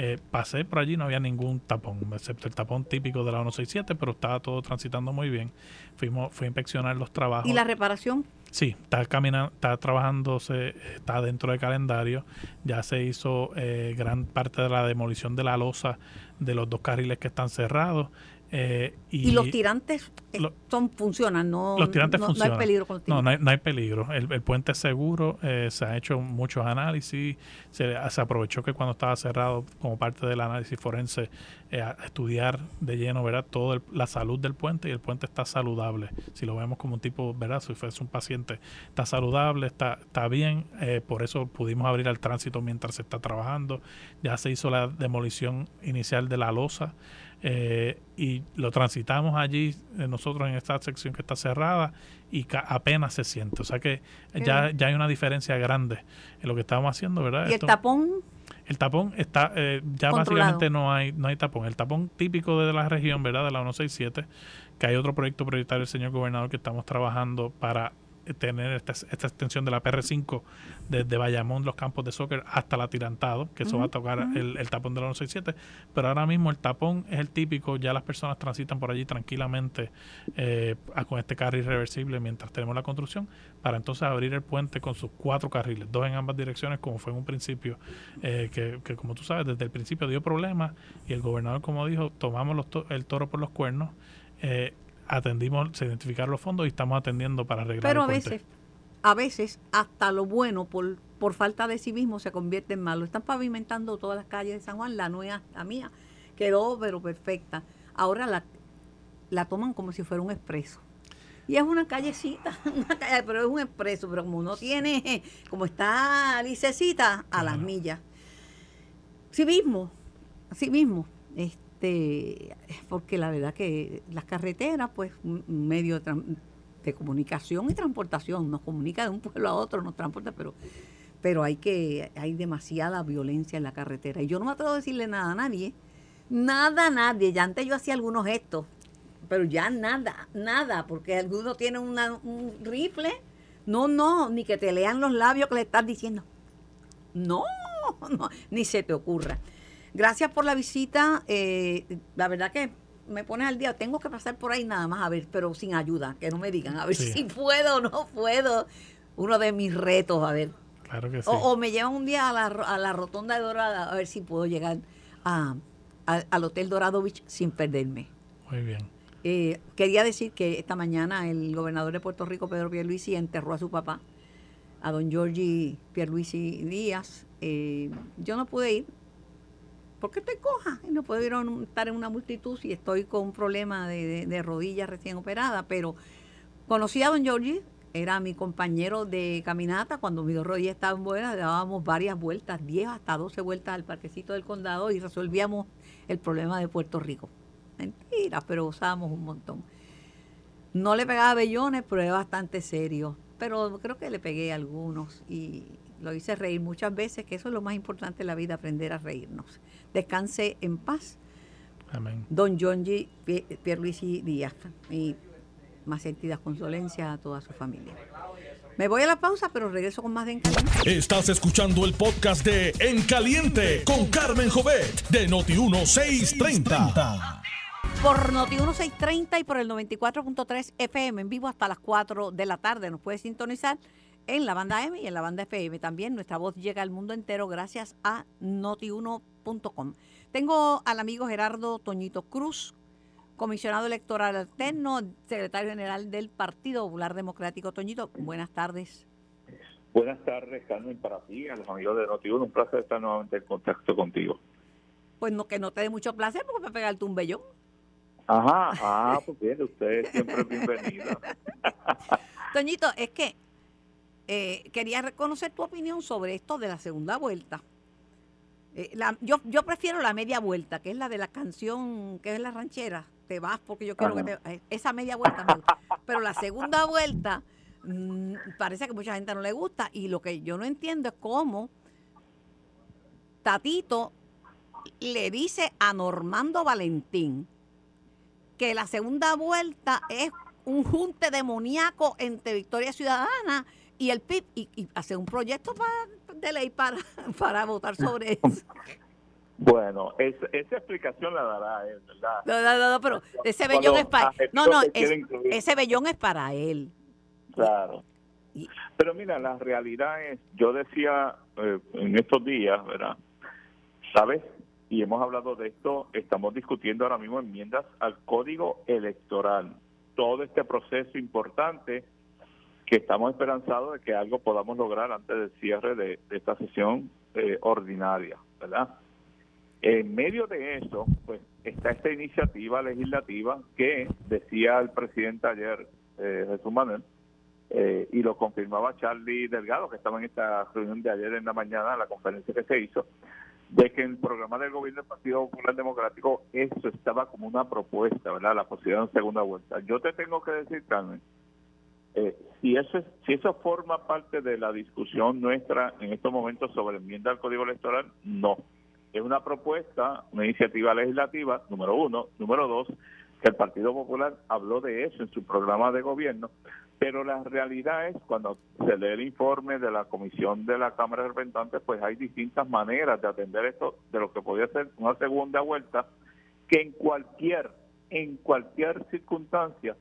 eh, pasé por allí, no había ningún tapón, excepto el tapón típico de la 167, pero estaba todo transitando muy bien. Fuimos, fui a inspeccionar los trabajos. ¿Y la reparación? Sí, está caminando, está trabajándose, está dentro del calendario. Ya se hizo eh, gran parte de la demolición de la losa de los dos carriles que están cerrados. Eh, y, los tirantes eh, son, funcionan, no, los tirantes no, hay peligro con No, no hay, peligro. El, puente es seguro, eh, se han hecho muchos análisis, se, aprovechó que cuando estaba cerrado, como parte del análisis forense, a estudiar de lleno ¿verdad? toda la salud del puente y el puente está saludable. Si lo vemos como un tipo, ¿verdad? si fuese un paciente, está saludable, está, está bien, por eso pudimos abrir el tránsito mientras se está trabajando. Ya se hizo la demolición inicial de la losa. Eh, y lo transitamos allí eh, nosotros en esta sección que está cerrada y apenas se siente. O sea que ya, ya hay una diferencia grande en lo que estamos haciendo, ¿verdad? ¿Y el tapón? El tapón está, eh, ya básicamente no hay, no hay tapón. El tapón típico de la región, ¿verdad? De la 167, que hay otro proyecto prioritario del señor gobernador que estamos trabajando para tener esta, esta extensión de la PR5 desde Bayamón, los campos de soccer, hasta el atirantado, que eso va a tocar el, tapón de la 167. Pero ahora mismo el tapón es el típico, ya las personas transitan por allí tranquilamente eh, con este carril reversible mientras tenemos la construcción, para entonces abrir el puente con sus cuatro carriles, dos en ambas direcciones, como fue en un principio, eh, que, que, como tú sabes, desde el principio dio problemas y el gobernador, como dijo, tomamos los el toro por los cuernos. Eh, atendimos, se identificaron los fondos y estamos atendiendo para arreglar Pero a veces, a veces, hasta lo bueno por, por falta de sí mismo se convierte en malo. Están pavimentando todas las calles de San Juan, la nueva, la mía, quedó pero perfecta. Ahora la, la toman como si fuera un expreso. Y es una callecita, pero es un expreso, pero como no tiene, como está licecita, a las millas. Sí mismo, sí mismo. Este, este, porque la verdad que las carreteras, pues, un medio de, comunicación y transportación, nos comunica de un pueblo a otro, nos transporta, pero, pero hay que, hay demasiada violencia en la carretera. Y yo no me atrevo a decirle nada a nadie, nada a nadie. Ya antes yo hacía algunos gestos, pero ya nada, nada, porque alguno tiene un rifle. No, no, ni que te lean los labios que le estás diciendo. No, no, ni se te ocurra. Gracias por la visita. Eh, la verdad que me pones al día. Tengo que pasar por ahí nada más a ver, pero sin ayuda, que no me digan a ver si puedo o no puedo. Uno de mis retos, a ver. Claro que sí. O, me llevan un día a la, a la Rotonda de Dorada a ver si puedo llegar a, al Hotel Doradovich sin perderme. Muy bien. Eh, quería decir que esta mañana el gobernador de Puerto Rico, Pedro Pierluisi, enterró a su papá, a don Giorgi Pierluisi Díaz. Eh, yo no pude ir, porque estoy coja y no puedo ir a estar en una multitud si estoy con un problema de, de, rodilla recién operada, pero Conocí a don Georgie, era mi compañero de caminata. Cuando mi dos rodillas estaban buenas, dábamos varias vueltas, 10 hasta 12 vueltas al parquecito del condado y resolvíamos el problema de Puerto Rico. Mentira, pero usábamos un montón. No le pegaba bellones, pero era bastante serio. Pero creo que le pegué algunos y lo hice reír muchas veces, que eso es lo más importante en la vida, aprender a reírnos. Descanse en paz. Amén. Don John G. Pierluisi Díaz. Y más sentidas condolencias a toda su familia. Me voy a la pausa, pero regreso con más de En Caliente. Estás escuchando el podcast de En Caliente con Carmen Jovet de Noti1630. Por Noti1630 y por el 94.3 FM en vivo hasta las 4 de la tarde. Nos puede sintonizar en la banda M y en la banda FM. También nuestra voz llega al mundo entero gracias a notiuno.com. Tengo al amigo Gerardo Toñito Cruz, comisionado electoral alterno, secretario general del Partido Popular Democrático. Toñito, buenas tardes. Buenas tardes, Carmen, para ti, a los amigos de Noti1. Un placer estar nuevamente en contacto contigo. Pues no, que no te dé mucho placer porque me pegarte un bellón. Ajá, ah, pues bien, usted siempre es bienvenido. Toñito, es que eh, quería reconocer tu opinión sobre esto de la segunda vuelta. Eh, la, yo, yo prefiero la media vuelta, que es la de la canción, que es la ranchera. Te vas porque yo quiero que te... eh, Esa media vuelta me gusta. Pero la segunda vuelta mm, parece que mucha gente no le gusta. Y lo que yo no entiendo es cómo Tatito le dice a Normando Valentín que la segunda vuelta es un junte demoníaco entre Victoria Ciudadana y el PIB y, y hace un proyecto para, de ley para, para votar sobre eso. Bueno, es, esa explicación la dará él, ¿verdad? No, no, no, no, pero ese Cuando vellón es para aceptó no, no, es- ese vellón es para él. Claro. Y- Pero mira, la realidad es, yo decía eh, en estos días, ¿verdad? ¿Sabes? Y hemos hablado de esto, estamos discutiendo ahora mismo enmiendas al código electoral. Todo este proceso importante que estamos esperanzados de que algo podamos lograr antes del cierre de, esta sesión eh, ordinaria, ¿verdad? En medio de eso, pues está esta iniciativa legislativa que decía el presidente ayer, eh, Jesús Manuel, eh, y lo confirmaba Charlie Delgado, que estaba en esta reunión de ayer en la mañana, la conferencia que se hizo, de que en el programa del gobierno del Partido Popular Democrático eso estaba como una propuesta, ¿verdad? La posibilidad de una segunda vuelta. Yo te tengo que decir, Carmen, eh, si eso es, si eso forma parte de la discusión nuestra en estos momentos sobre enmienda al Código Electoral, no. Es una propuesta, una iniciativa legislativa, número uno. Número dos, que el Partido Popular habló de eso en su programa de gobierno, pero la realidad es, cuando se lee el informe de la Comisión de la Cámara de Representantes, pues hay distintas maneras de atender esto, de lo que podría ser una segunda vuelta, que en cualquier, en cualquier circunstancia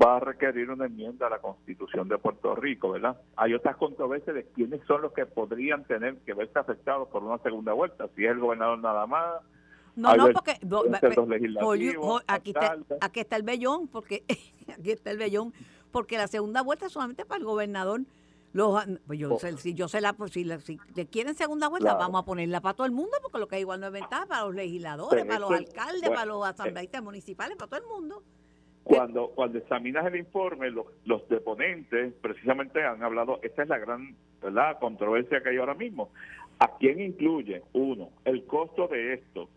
va a requerir una enmienda a la Constitución de Puerto Rico, ¿verdad? Hay otras controversias de quiénes son los que podrían tener que verse afectados por una segunda vuelta, si es el gobernador nada más, No, no, porque no, aquí, está, alcaldes. aquí está el vellón, porque aquí está el vellón, porque la segunda vuelta es solamente para el gobernador. Los, pues yo, Oh. sé, si yo sé la, pues si, la- si le quieren segunda vuelta, Claro. vamos a ponerla para todo el mundo, porque lo que es igual no es ventaja para los legisladores, Pero para los alcaldes, bueno, para los asambleístas municipales, para todo el mundo. Cuando, cuando examinas el informe, los, los deponentes precisamente han hablado, esta es la gran ¿verdad? controversia que hay ahora mismo. ¿A quién incluye? Uno, el costo de esto.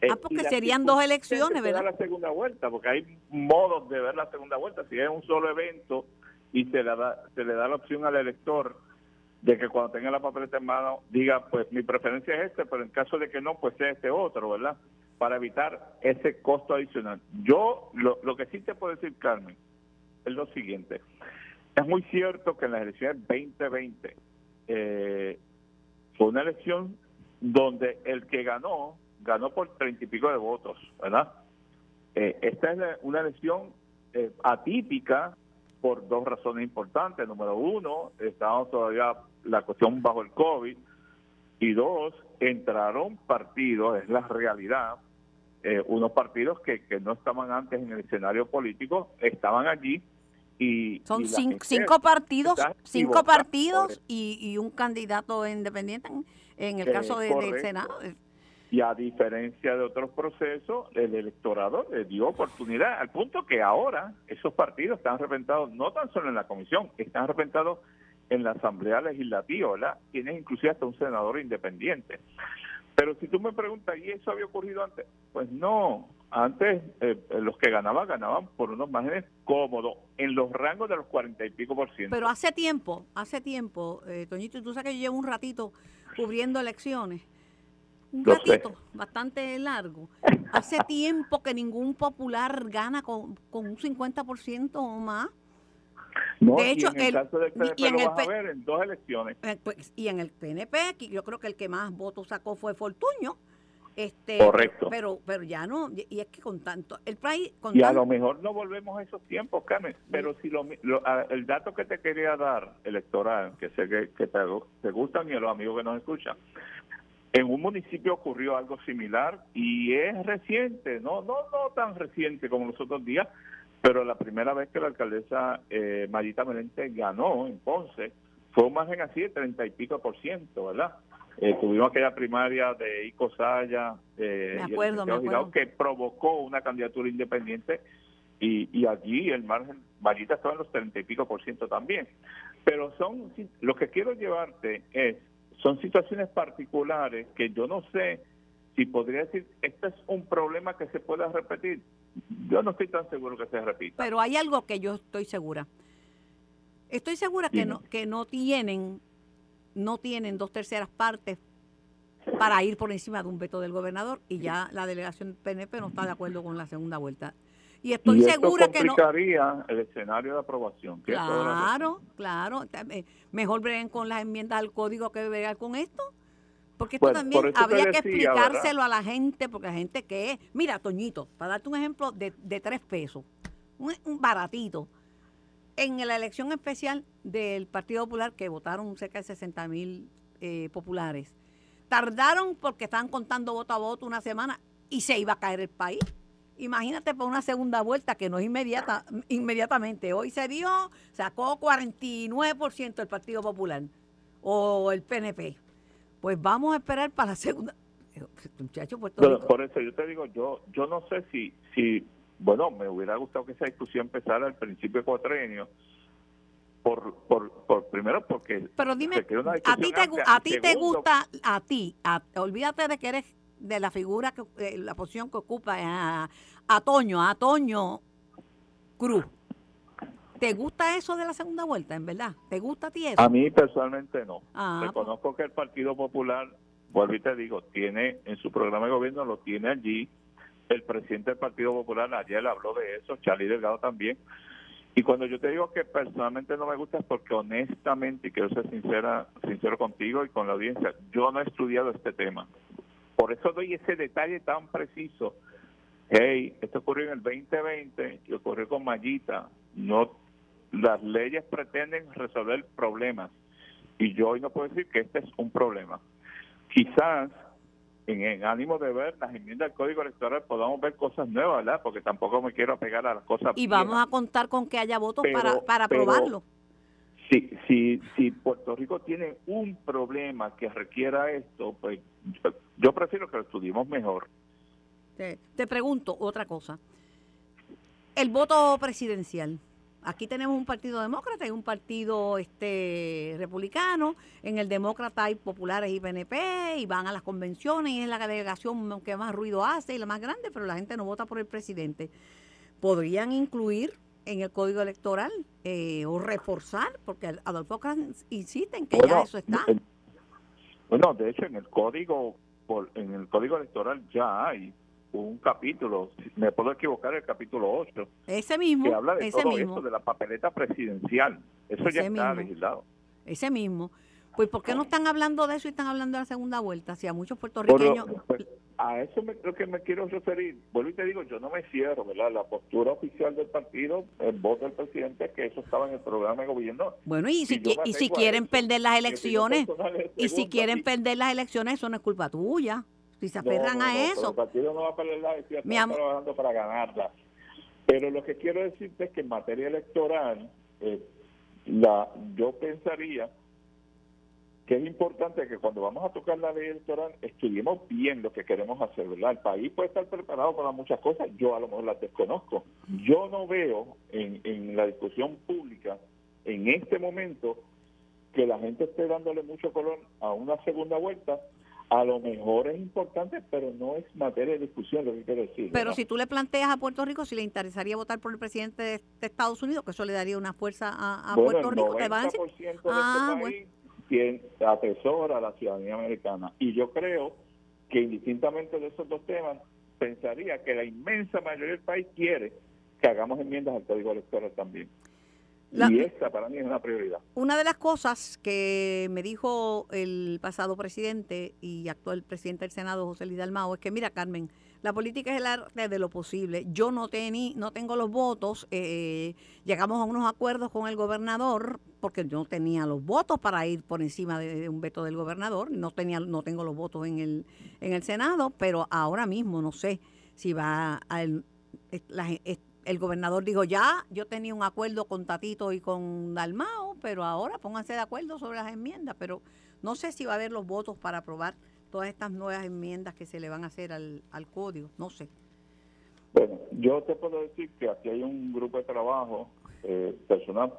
Eh, Ah, porque y las serían dos elecciones, ¿verdad? la segunda vuelta, porque hay modos de ver la segunda vuelta. Si es un solo evento y se le da, se le da la opción al elector de que cuando tenga la papeleta en mano diga, pues mi preferencia es este, pero en caso de que no, pues sea este otro, ¿verdad? Para evitar ese costo adicional. Yo, lo, que sí te puedo decir, Carmen, es lo siguiente. Es muy cierto que en las elecciones 2020 eh, fue una elección donde el que ganó, ganó por treinta y pico de votos, ¿verdad? Eh, esta es una elección eh, atípica por dos razones importantes. Número uno, estábamos todavía la cuestión bajo el COVID. Y dos, entraron partidos, es la realidad, eh, unos partidos que, que no estaban antes en el escenario político, estaban allí y... Son y cinco partidos, cinco partidos y, y un candidato independiente en, en el Eh, caso de- del. Senado. Y a diferencia de otros procesos, el electorado le dio oportunidad, al punto que ahora esos partidos están arrepentados no tan solo en la comisión, están arrepentados en la Asamblea Legislativa, ¿verdad? Tienes inclusive hasta un senador independiente. Pero si tú me preguntas, ¿y eso había ocurrido antes? Pues no, antes eh, los que ganaban, ganaban por unos márgenes cómodos, en los rangos de los cuarenta y pico por ciento. Pero hace tiempo, hace tiempo, eh, Toñito, tú sabes que yo llevo un ratito cubriendo elecciones un ratito bastante largo. Hace tiempo que ningún popular gana con, con un 50% o más. De hecho, y en el, PNP y en lo vas a ver en dos elecciones. Eh, pues, y en el PNP, yo creo que el que más votos sacó fue Fortuño. Este, Correcto. Pero, pero ya no, y es que con tanto, el país... Con y a lo mejor no volvemos a esos tiempos, Carmen, pero si lo, el dato que te quería dar electoral, que sé que, que te, te gustan y a los amigos que nos escuchan, en un municipio ocurrió algo similar y es reciente, no no no tan reciente como los otros días, pero la primera vez que la alcaldesa eh, Mayita Melente ganó en Ponce fue un margen así de treinta y pico por ciento, ¿verdad? Eh, tuvimos aquella primaria de Ico Saya eh, que provocó una candidatura independiente y, y allí el margen, Mayita estaba en los treinta y pico por ciento también. Pero son, lo que quiero llevarte es son situaciones particulares que yo no sé si podría decir, este es un problema que se pueda repetir. Yo no estoy tan seguro que se repita. Pero hay algo que yo estoy segura. Estoy segura que no, que no tienen, no tienen dos terceras partes para ir por encima de un veto del gobernador y ya la delegación PNP no está de acuerdo con la segunda vuelta. Y estoy segura que no. el escenario de aprobación. claro, claro. Eh, mejor breguen con las enmiendas al código que bregar con esto. Porque esto también habría que explicárselo a la gente, porque la gente que es. Mira, Toñito, para darte un ejemplo de, de tres pesos, un, baratito. En la elección especial del Partido Popular, que votaron cerca de 60 mil eh, populares, tardaron porque estaban contando voto a voto una semana y se iba a caer el país. Imagínate por una segunda vuelta que no es inmediata, inmediatamente. Hoy se dio, sacó 49% el Partido Popular o el PNP. Pues vamos a esperar para la segunda. Muchacho, por eso yo te digo, yo yo no sé si, si, bueno, me hubiera gustado que esa discusión empezara al principio de cuatrienio, por, por, por primero porque pero dime a ti te, a ti te gusta a ti olvídate de que eres de la figura, que eh, la posición que ocupa a, a Toño, a Toño Cruz. ¿Te gusta eso de la segunda vuelta, en verdad? ¿Te gusta a ti eso? A mí personalmente no. Ah, pues. Reconozco que el Partido Popular, vuelvo y te digo, tiene en su programa de gobierno, lo tiene allí. El presidente del Partido Popular ayer habló de eso, Charlie Delgado también. Y cuando yo te digo que personalmente no me gusta es porque honestamente, y quiero ser sincera, sincero contigo y con la audiencia, yo no he estudiado este tema. Por eso doy ese detalle tan preciso. Hey, esto ocurrió en el 2020 y ocurrió con Mayita. No, las leyes pretenden resolver problemas y yo hoy no puedo decir que este es un problema. Quizás en el ánimo de ver las enmiendas del Código Electoral podamos ver cosas nuevas, ¿verdad? Porque tampoco me quiero apegar a las cosas. Y vamos a contar con que haya votos para, para aprobarlo. Si, si, si Puerto Rico tiene un problema que requiera esto, pues yo prefiero que lo estudiemos mejor. Te, te pregunto otra cosa. El voto presidencial. Aquí tenemos un partido demócrata y un partido este republicano. En el demócrata hay populares y PNP y van a las convenciones y es la delegación que más ruido hace y la más grande, pero la gente no vota por el presidente. ¿Podrían incluir en el código electoral eh, o reforzar, porque Adolfo Cans insiste en que ya eso está. bueno, de hecho en el código por, en el código electoral ya hay un capítulo, me puedo equivocar, el capítulo 8. Ese mismo. Que habla de ese todo mismo. de la papeleta presidencial. Eso ya está legislado. Ese mismo. Pues ¿por qué no están hablando de eso y están hablando de la segunda vuelta? Si a muchos puertorriqueños... Pues, a eso me, creo que me quiero referir. Vuelvo y te digo, yo no me cierro, ¿verdad? La postura oficial del partido, el voto del presidente, que eso estaba en el programa de gobierno. Bueno, y si, y si quieren perder las elecciones, y si quieren perder las elecciones, eso no es culpa tuya. Si se aferran a eso. el partido no va a perder las elecciones, está trabajando para ganarlas. Pero lo que quiero decirte es que en materia electoral, eh, la, yo pensaría que es importante que cuando vamos a tocar la ley electoral estudiemos bien lo que queremos hacer, ¿verdad? El país puede estar preparado para muchas cosas, yo a lo mejor las desconozco. Yo no veo en, en la discusión pública en este momento que la gente esté dándole mucho color a una segunda vuelta a lo mejor es importante, pero no es materia de discusión, lo que quiero decir. Pero si tú le planteas a Puerto Rico si le interesaría votar por el presidente de, Estados Unidos, que eso le daría una fuerza a, Puerto Rico, te van a decir. De este ah, país tiene, atesora a la ciudadanía americana. Y yo creo que indistintamente de esos dos temas, pensaría que la inmensa mayoría del país quiere que hagamos enmiendas al Código Electoral también y esa para mí es una prioridad. Una de las cosas que me dijo el pasado presidente y actual presidente del Senado, José Luis Dalmao, es que mira, Carmen, la política es el arte de lo posible. Yo no, tení, no tengo los votos, eh, llegamos a unos acuerdos con el gobernador, porque yo no tenía los votos para ir por encima de, un veto del gobernador, no, tenía, no tengo los votos en el, en el Senado, pero ahora mismo no sé si va a... La, el gobernador dijo, ya, yo tenía un acuerdo con Tatito y con Dalmao, pero ahora pónganse de acuerdo sobre las enmiendas, pero no sé si va a haber los votos para aprobar todas estas nuevas enmiendas que se le van a hacer al, código, no sé. Bueno, yo te puedo decir que aquí hay un grupo de trabajo eh, personal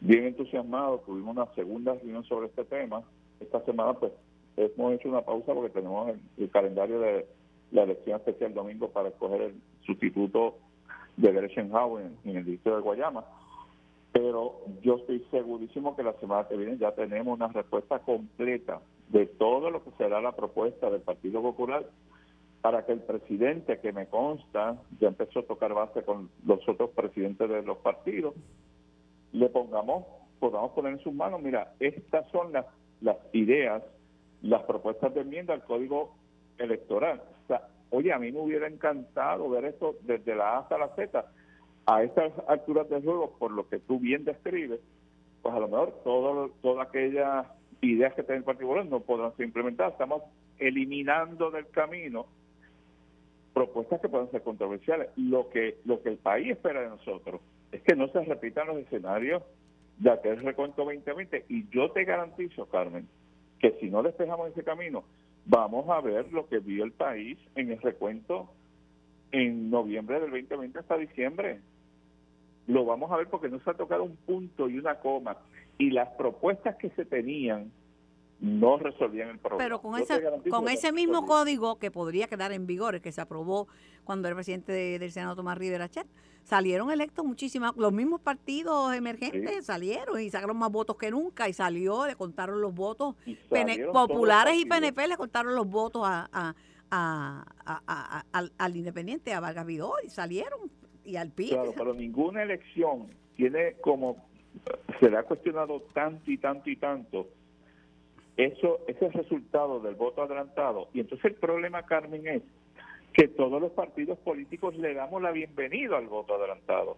bien entusiasmado, tuvimos una segunda reunión sobre este tema, esta semana pues hemos hecho una pausa porque tenemos el, calendario de la elección especial domingo para escoger el sustituto de Gretchenhauer en, en el distrito de Guayama. Pero yo estoy segurísimo que la semana que viene ya tenemos una respuesta completa de todo lo que será la propuesta del Partido Popular para que el presidente, que me consta, ya empezó a tocar base con los otros presidentes de los partidos, le pongamos, podamos poner en sus manos, mira, estas son las, las ideas, las propuestas de enmienda al código electoral. Oye, a mí me hubiera encantado ver esto desde la A hasta la Z. A estas alturas del juego, por lo que tú bien describes, pues a lo mejor todo, todas aquellas ideas que tienen en particular no podrán ser implementadas. Estamos eliminando del camino propuestas que puedan ser controversiales. Lo que, lo que el país espera de nosotros es que no se repitan los escenarios de aquel recuento 2020. Y yo te garantizo, Carmen, que si no despejamos ese camino, vamos a ver lo que vio el país en el recuento en noviembre del 2020 hasta diciembre. Lo vamos a ver porque no se ha tocado un punto y una coma. Y las propuestas que se tenían no resolvían el problema. Pero con, ese, con ese mismo código que podría quedar en vigor, que se aprobó cuando el presidente del Senado Tomás Rivera Chet, salieron electos muchísimas, los mismos partidos emergentes salieron y sacaron más votos que nunca y salió, le contaron los votos, populares y PNP le contaron los votos a, al, independiente, a Vargas Vidal y salieron y al PIB. Claro, pero ninguna elección tiene como, se le ha cuestionado tanto y tanto y tanto eso ese resultado del voto adelantado. Y entonces el problema, Carmen, es que todos los partidos políticos le damos la bienvenida al voto adelantado.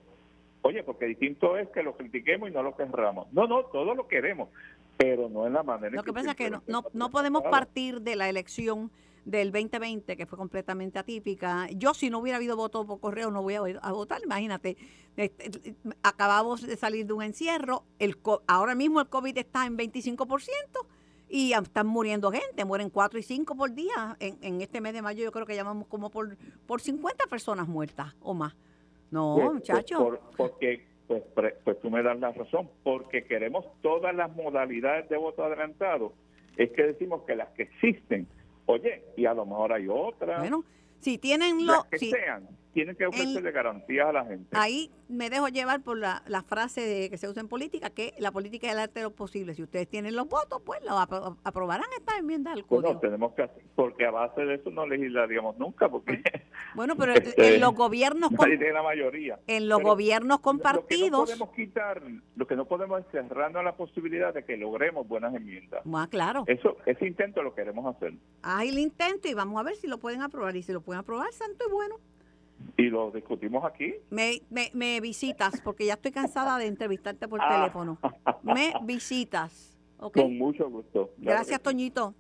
Oye, porque distinto es que lo critiquemos y no lo querramos. No, no, todos lo queremos, pero no en la manera. Lo que, pasa es que no, no, no podemos partir de la elección del 2020, que fue completamente atípica. Yo, si no hubiera habido voto por correo, no voy a, votar. Imagínate, este, acabamos de salir de un encierro, el ahora mismo el COVID está en 25%, y están muriendo gente, mueren 4 y 5 por día. En, en, este mes de mayo yo creo que llamamos como por, por 50 personas muertas o más. No, pues, pues, muchachos. porque, pues, pues tú me das la razón, porque queremos todas las modalidades de voto adelantado. Es que decimos que las que existen, oye, y a lo mejor hay otras. Bueno, si tienen lo, que sean tienen que ofrecerle garantías a la gente. Ahí me dejo llevar por la, frase de que se usa en política, que la política es el arte de lo posible. Si ustedes tienen los votos, pues lo aprobarán esta enmienda del código. Bueno, tenemos que hacer, porque a base de eso no legislaríamos nunca, porque... Bueno, pero este, en los gobiernos... tiene la mayoría. En los gobiernos compartidos... Lo que no podemos quitar, lo que no podemos es cerrarnos la posibilidad de que logremos buenas enmiendas. Ah, claro. Eso, ese intento lo queremos hacer. Ah, el intento y vamos a ver si lo pueden aprobar. Y si lo pueden aprobar, santo y bueno y lo discutimos aquí. Me, me, visitas, porque ya estoy cansada de entrevistarte por ah. teléfono. Me visitas. Con mucho gusto. Gracias, Toñito.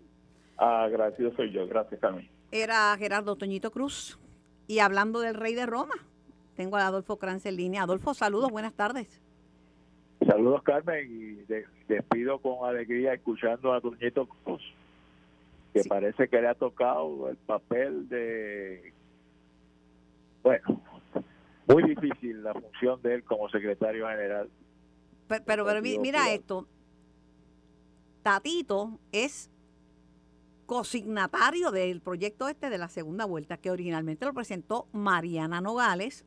Ah, gracias, soy yo. Gracias, Carmen. Era Gerardo Toñito Cruz. Y hablando del rey de Roma, tengo a Adolfo Kranz en línea. Adolfo, saludos, buenas tardes. Saludos Carmen y despido con alegría escuchando a Doñito Cruz, que parece que le ha tocado el papel de, bueno, muy difícil la función de él como secretario general. Pero, pero, mira esto, Tatito es cosignatario del proyecto este de la segunda vuelta, que originalmente lo presentó Mariana Nogales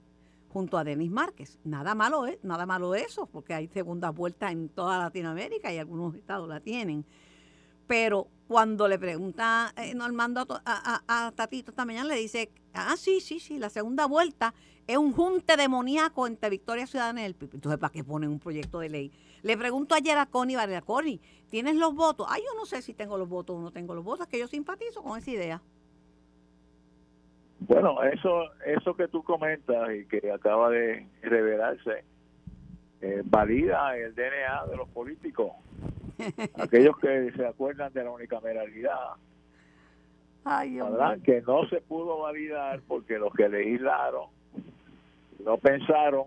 junto a Denis Márquez. Nada malo es, nada malo eso, porque hay segunda vuelta en toda Latinoamérica y algunos estados la tienen. Pero cuando le pregunta eh, Normando a, a, Tatito esta mañana, le dice, ah, sí, sí, sí, la segunda vuelta es un junte demoníaco entre Victoria Ciudadana y el PIB. Entonces, ¿para qué ponen un proyecto de ley? Le pregunto ayer a Connie Varela, Connie, ¿tienes los votos? Ay, yo no sé si tengo los votos o no tengo los votos, que yo simpatizo con esa idea. Bueno, eso, eso que tú comentas y que acaba de revelarse, eh, valida el DNA de los políticos. Aquellos que se acuerdan de la unicameralidad. Ay, que no se pudo validar porque los que legislaron no pensaron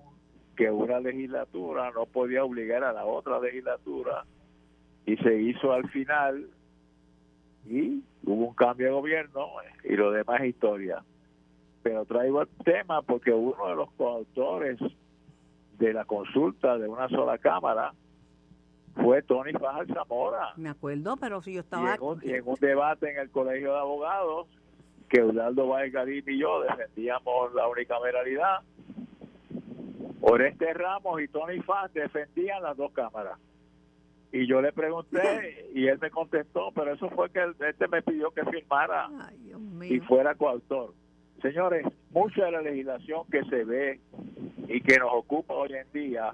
que una legislatura no podía obligar a la otra legislatura y se hizo al final y hubo un cambio de gobierno y lo demás es historia. Pero traigo el tema porque uno de los coautores de la consulta de una sola cámara fue Tony Fajar Zamora. Me acuerdo, pero si yo estaba... Y en un, debate en el Colegio de Abogados, que Eudaldo Valgarín y yo defendíamos la unicameralidad, Oreste Ramos y Tony Faz defendían las dos cámaras. Y yo le pregunté y él me contestó, pero eso fue que este me pidió que firmara y fuera coautor. Señores, mucha de la legislación que se ve y que nos ocupa hoy en día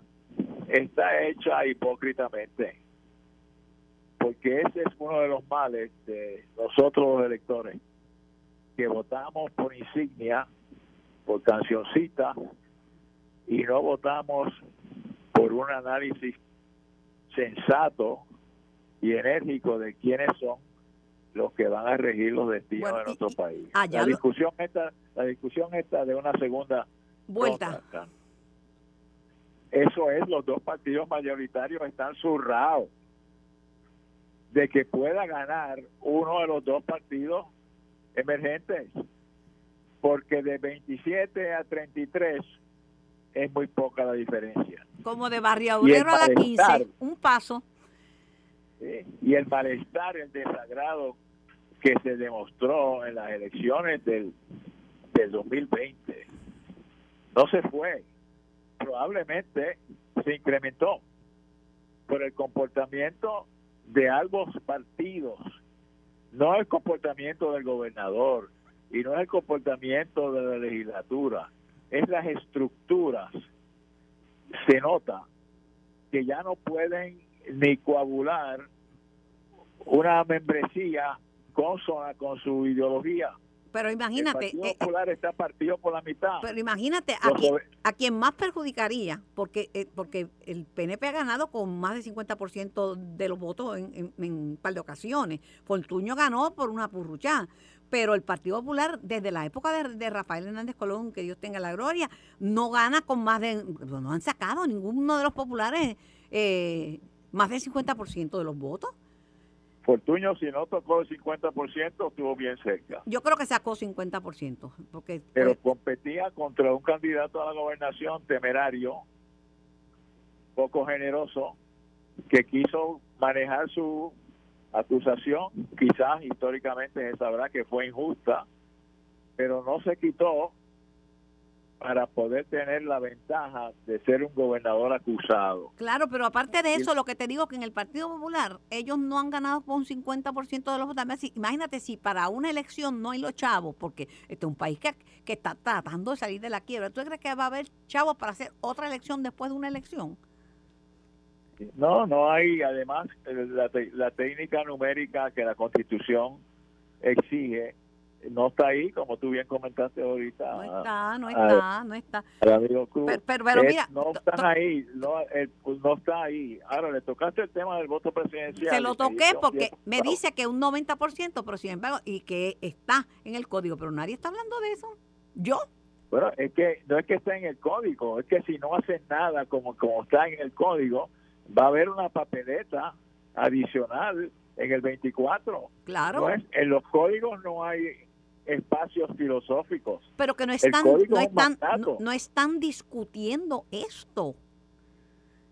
está hecha hipócritamente. Porque ese es uno de los males de nosotros los electores, que votamos por insignia, por cancioncita, y no votamos por un análisis sensato y enérgico de quiénes son los que van a regir los destinos de nuestro país. la discusión esta, la discusión esta de una segunda vuelta. Eso es, los dos partidos mayoritarios están zurrados de que pueda ganar uno de los dos partidos emergentes, porque de 27 a 33 es muy poca la diferencia. Como de Barrio Obrero a la 15, un paso. y el malestar, el desagrado que se demostró en las elecciones del, del 2020 no se fue, probablemente se incrementó por el comportamiento de ambos partidos, no el comportamiento del gobernador y no el comportamiento de la legislatura es las estructuras. Se nota que ya no pueden ni coagular una membresía consona con su ideología. Pero imagínate. El Partido eh, eh, Popular está partido por la mitad. Pero imagínate, a, a quien más perjudicaría, porque eh, porque el PNP ha ganado con más del 50% de los votos en, un par de ocasiones. Fortuño ganó por una purruchá pero el Partido Popular, desde la época de, Rafael Hernández Colón, que Dios tenga la gloria, no gana con más de, no han sacado ninguno de los populares eh, más del 50% de los votos. Fortuño, si no tocó el 50%, estuvo bien cerca. Yo creo que sacó 50%. Porque, pero competía contra un candidato a la gobernación temerario, poco generoso, que quiso manejar su acusación, quizás históricamente se sabrá que fue injusta, pero no se quitó para poder tener la ventaja de ser un gobernador acusado. Claro, pero aparte de eso, lo que te digo que en el Partido Popular ellos no han ganado con un 50% de los votos. Imagínate si para una elección no hay los chavos, porque este es un país que, que está tratando de salir de la quiebra. ¿Tú crees que va a haber chavos para hacer otra elección después de una elección? No, no hay, además, la, técnica numérica que la Constitución exige no está ahí, como tú bien comentaste ahorita. No está, no está, no está. pero, mira, no están ahí, no, no está ahí. Ahora, le tocaste el tema del voto presidencial. Se lo toqué porque me dice que un 90%, pero sin embargo, y que está en el código, pero nadie está hablando de eso. ¿Yo? Bueno, es que no es que esté en el código, es que si no hacen nada como, como está en el código, va a haber una papeleta adicional en el 24. Claro. en los códigos no hay espacios filosóficos. Pero que no están, no están, no, están discutiendo esto.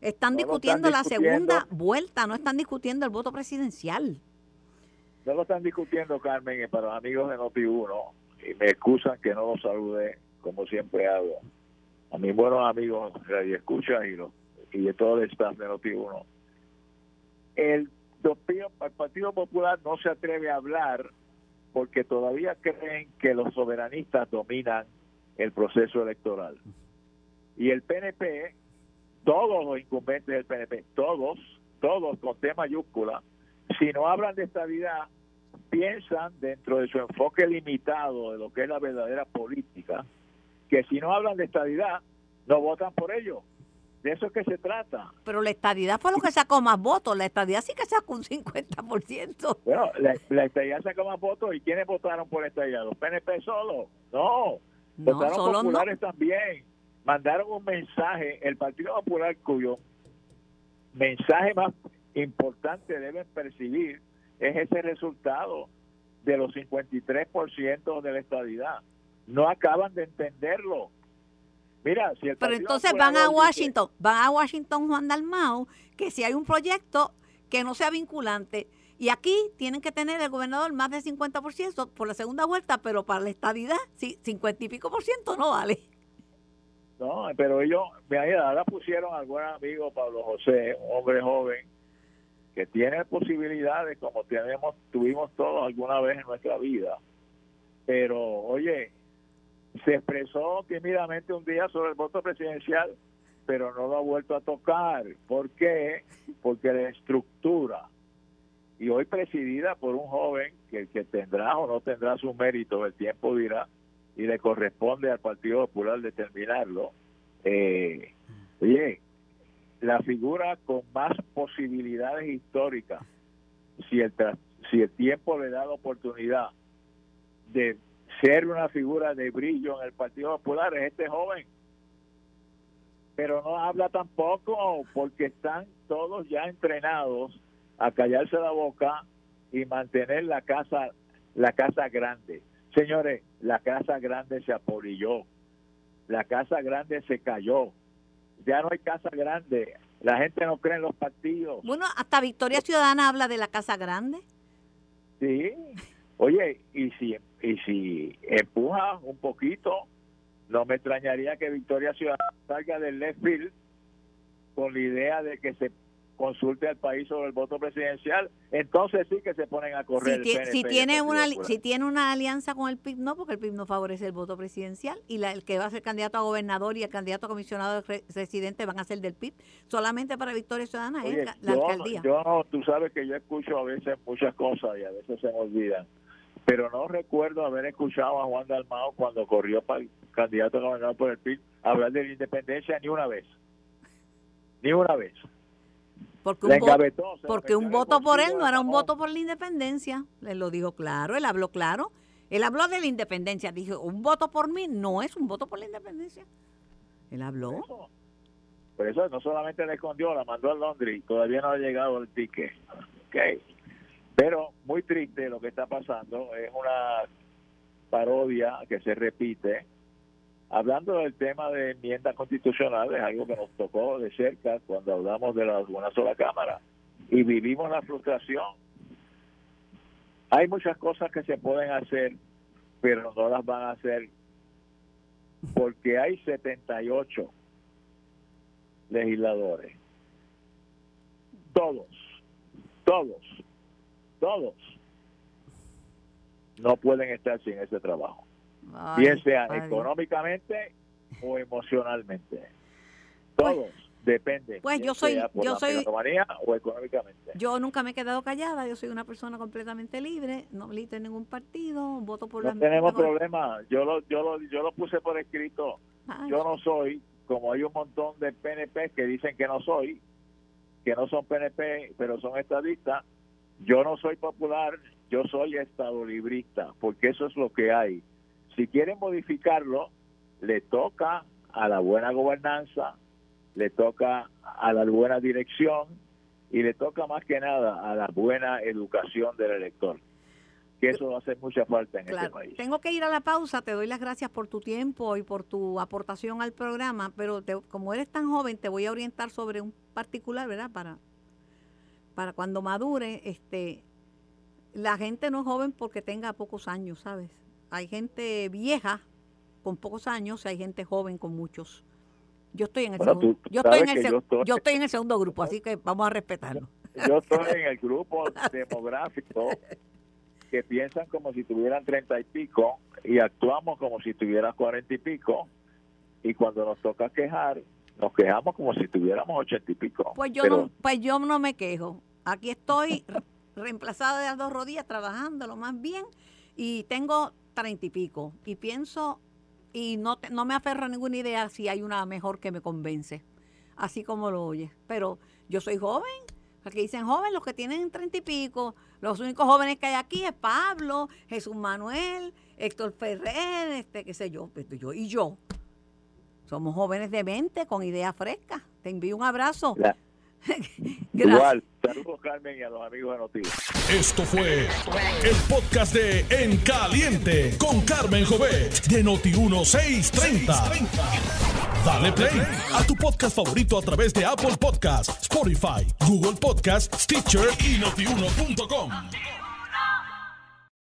Están discutiendo la segunda vuelta, no están discutiendo el voto presidencial. No lo están discutiendo, Carmen, para los amigos de Noti1, y me excusan que no los salude como siempre hago. A mis buenos amigos de Escucha y, y de todo el staff de Noti1. El, el Partido Popular no se atreve a hablar porque todavía creen que los soberanistas dominan el proceso electoral. Y el PNP, todos los incumbentes del PNP, todos, todos con T mayúscula, si no hablan de estabilidad, piensan dentro de su enfoque limitado de lo que es la verdadera política, que si no hablan de estabilidad, no votan por ello. De eso es que se trata. Pero la estadidad fue lo que sacó más votos. La estadidad sí que sacó un 50%. Bueno, la, la estadidad sacó más votos. ¿Y quiénes votaron por la estadidad? ¿Los PNP solo? No. votaron populares también. Mandaron un mensaje. El Partido Popular, cuyo mensaje más importante deben percibir es ese resultado de los 53% de la estadidad. No acaban de entenderlo. Mira, si el Pero entonces van a Washington, van a Washington Juan Dalmau, que si hay un proyecto que no sea vinculante, y aquí tienen que tener el gobernador más de 50% por la segunda vuelta, pero para la estabilidad, sí, 50 y pico por ciento no vale. No, pero ellos, mira, ahora pusieron al buen amigo Pablo José, un hombre joven, que tiene posibilidades como tenemos, tuvimos todos alguna vez en nuestra vida. Pero, oye, se expresó tímidamente un día sobre el voto presidencial, pero no lo ha vuelto a tocar. ¿Por qué? Porque la estructura, y hoy presidida por un joven que, tendrá o no tendrá su mérito, el tiempo dirá, y le corresponde al Partido Popular determinarlo. Eh, oye, la figura con más posibilidades históricas, si el, si el tiempo le da la oportunidad de ser una figura de brillo en el Partido Popular es este joven. Pero no habla tampoco porque están todos ya entrenados a callarse la boca y mantener la casa la casa grande. Señores, la casa grande se apolilló. La casa grande se cayó. Ya no hay casa grande. La gente no cree en los partidos. Bueno, hasta Victoria Ciudadana habla de la casa grande. Sí. Oye, y si y si empuja un poquito, no me extrañaría que Victoria Ciudadana salga del left field con la idea de que se consulte al país sobre el voto presidencial, entonces sí que se ponen a correr. Si, tiene una si tiene una alianza con el PIB, no, porque el PIB no favorece el voto presidencial y la, el que va a ser candidato a gobernador y el candidato a comisionado residente van a ser del PIB, solamente para Victoria Ciudadana la, alcaldía. Yo, tú sabes que yo escucho a veces muchas cosas y a veces se me olvidan pero no recuerdo haber escuchado a Juan Dalmao cuando corrió para el candidato a gobernador por el PIB hablar de la independencia ni una vez. Ni una vez. Porque un, voto, porque un voto por él no era un voto por la independencia. Él lo dijo claro, él habló claro. Él habló de la independencia. Dijo, un voto por mí no es un voto por la independencia. Él habló. Por eso, no solamente le escondió, la mandó a Londres y todavía no ha llegado el ticket. Okay. Pero muy triste lo que está pasando, es una parodia que se repite. Hablando del tema de enmiendas constitucionales, algo que nos tocó de cerca cuando hablamos de la, una sola Cámara y vivimos la frustración. Hay muchas cosas que se pueden hacer, pero no las van a hacer porque hay 78 legisladores. Todos, todos todos no pueden estar sin ese trabajo, bien sea económicamente o emocionalmente. Pues, todos dependen. Pues yo soy, yo soy o económicamente. Yo nunca me he quedado callada. Yo soy una persona completamente libre. No milito en ningún partido. Voto por no tenemos problema. Yo lo, yo lo, yo lo puse por escrito. Yo no soy, como hay un montón de PNP que dicen que no soy, que no son PNP, pero son estadistas yo no soy popular, yo soy estado librista, porque eso es lo que hay. Si quieren modificarlo, le toca a la buena gobernanza, le toca a la buena dirección y le toca más que nada a la buena educación del elector que eso va a hacer mucha falta en este país. Tengo que ir a la pausa, te doy las gracias por tu tiempo y por tu aportación al programa, pero como eres tan joven te voy a orientar sobre un particular, ¿verdad? Para, para cuando madure, este, la gente no es joven porque tenga pocos años, ¿sabes? Hay gente vieja con pocos años y hay gente joven con muchos. Yo estoy en el segundo, yo estoy en el, yo estoy en el segundo grupo, así que vamos a respetarlo. Yo estoy en el grupo demográfico que piensan como si tuvieran treinta y pico y actuamos como si tuvieran cuarenta y pico y cuando nos toca quejar nos quejamos como si tuviéramos ochenta y pico. Pues yo no, pues yo no me quejo. Aquí estoy reemplazada de las dos rodillas trabajando lo más bien y tengo treinta y pico y pienso y no no me aferro a ninguna idea si hay una mejor que me convence, así como lo oyes. Pero yo soy joven que dicen joven, los que tienen treinta y pico, los únicos jóvenes que hay aquí es Pablo, Jesús Manuel, Héctor Ferrer, este, qué sé yo, pues, yo y yo. Somos jóvenes de mente, con ideas frescas. Te envío un abrazo. Igual, saludos Carmen y a los amigos de Noticias. Esto fue el podcast de En Caliente con Carmen Jovet de Noti 1630. Dale play a tu podcast favorito a través de Apple Podcasts, Spotify, Google Podcasts, Stitcher y notiuno.com.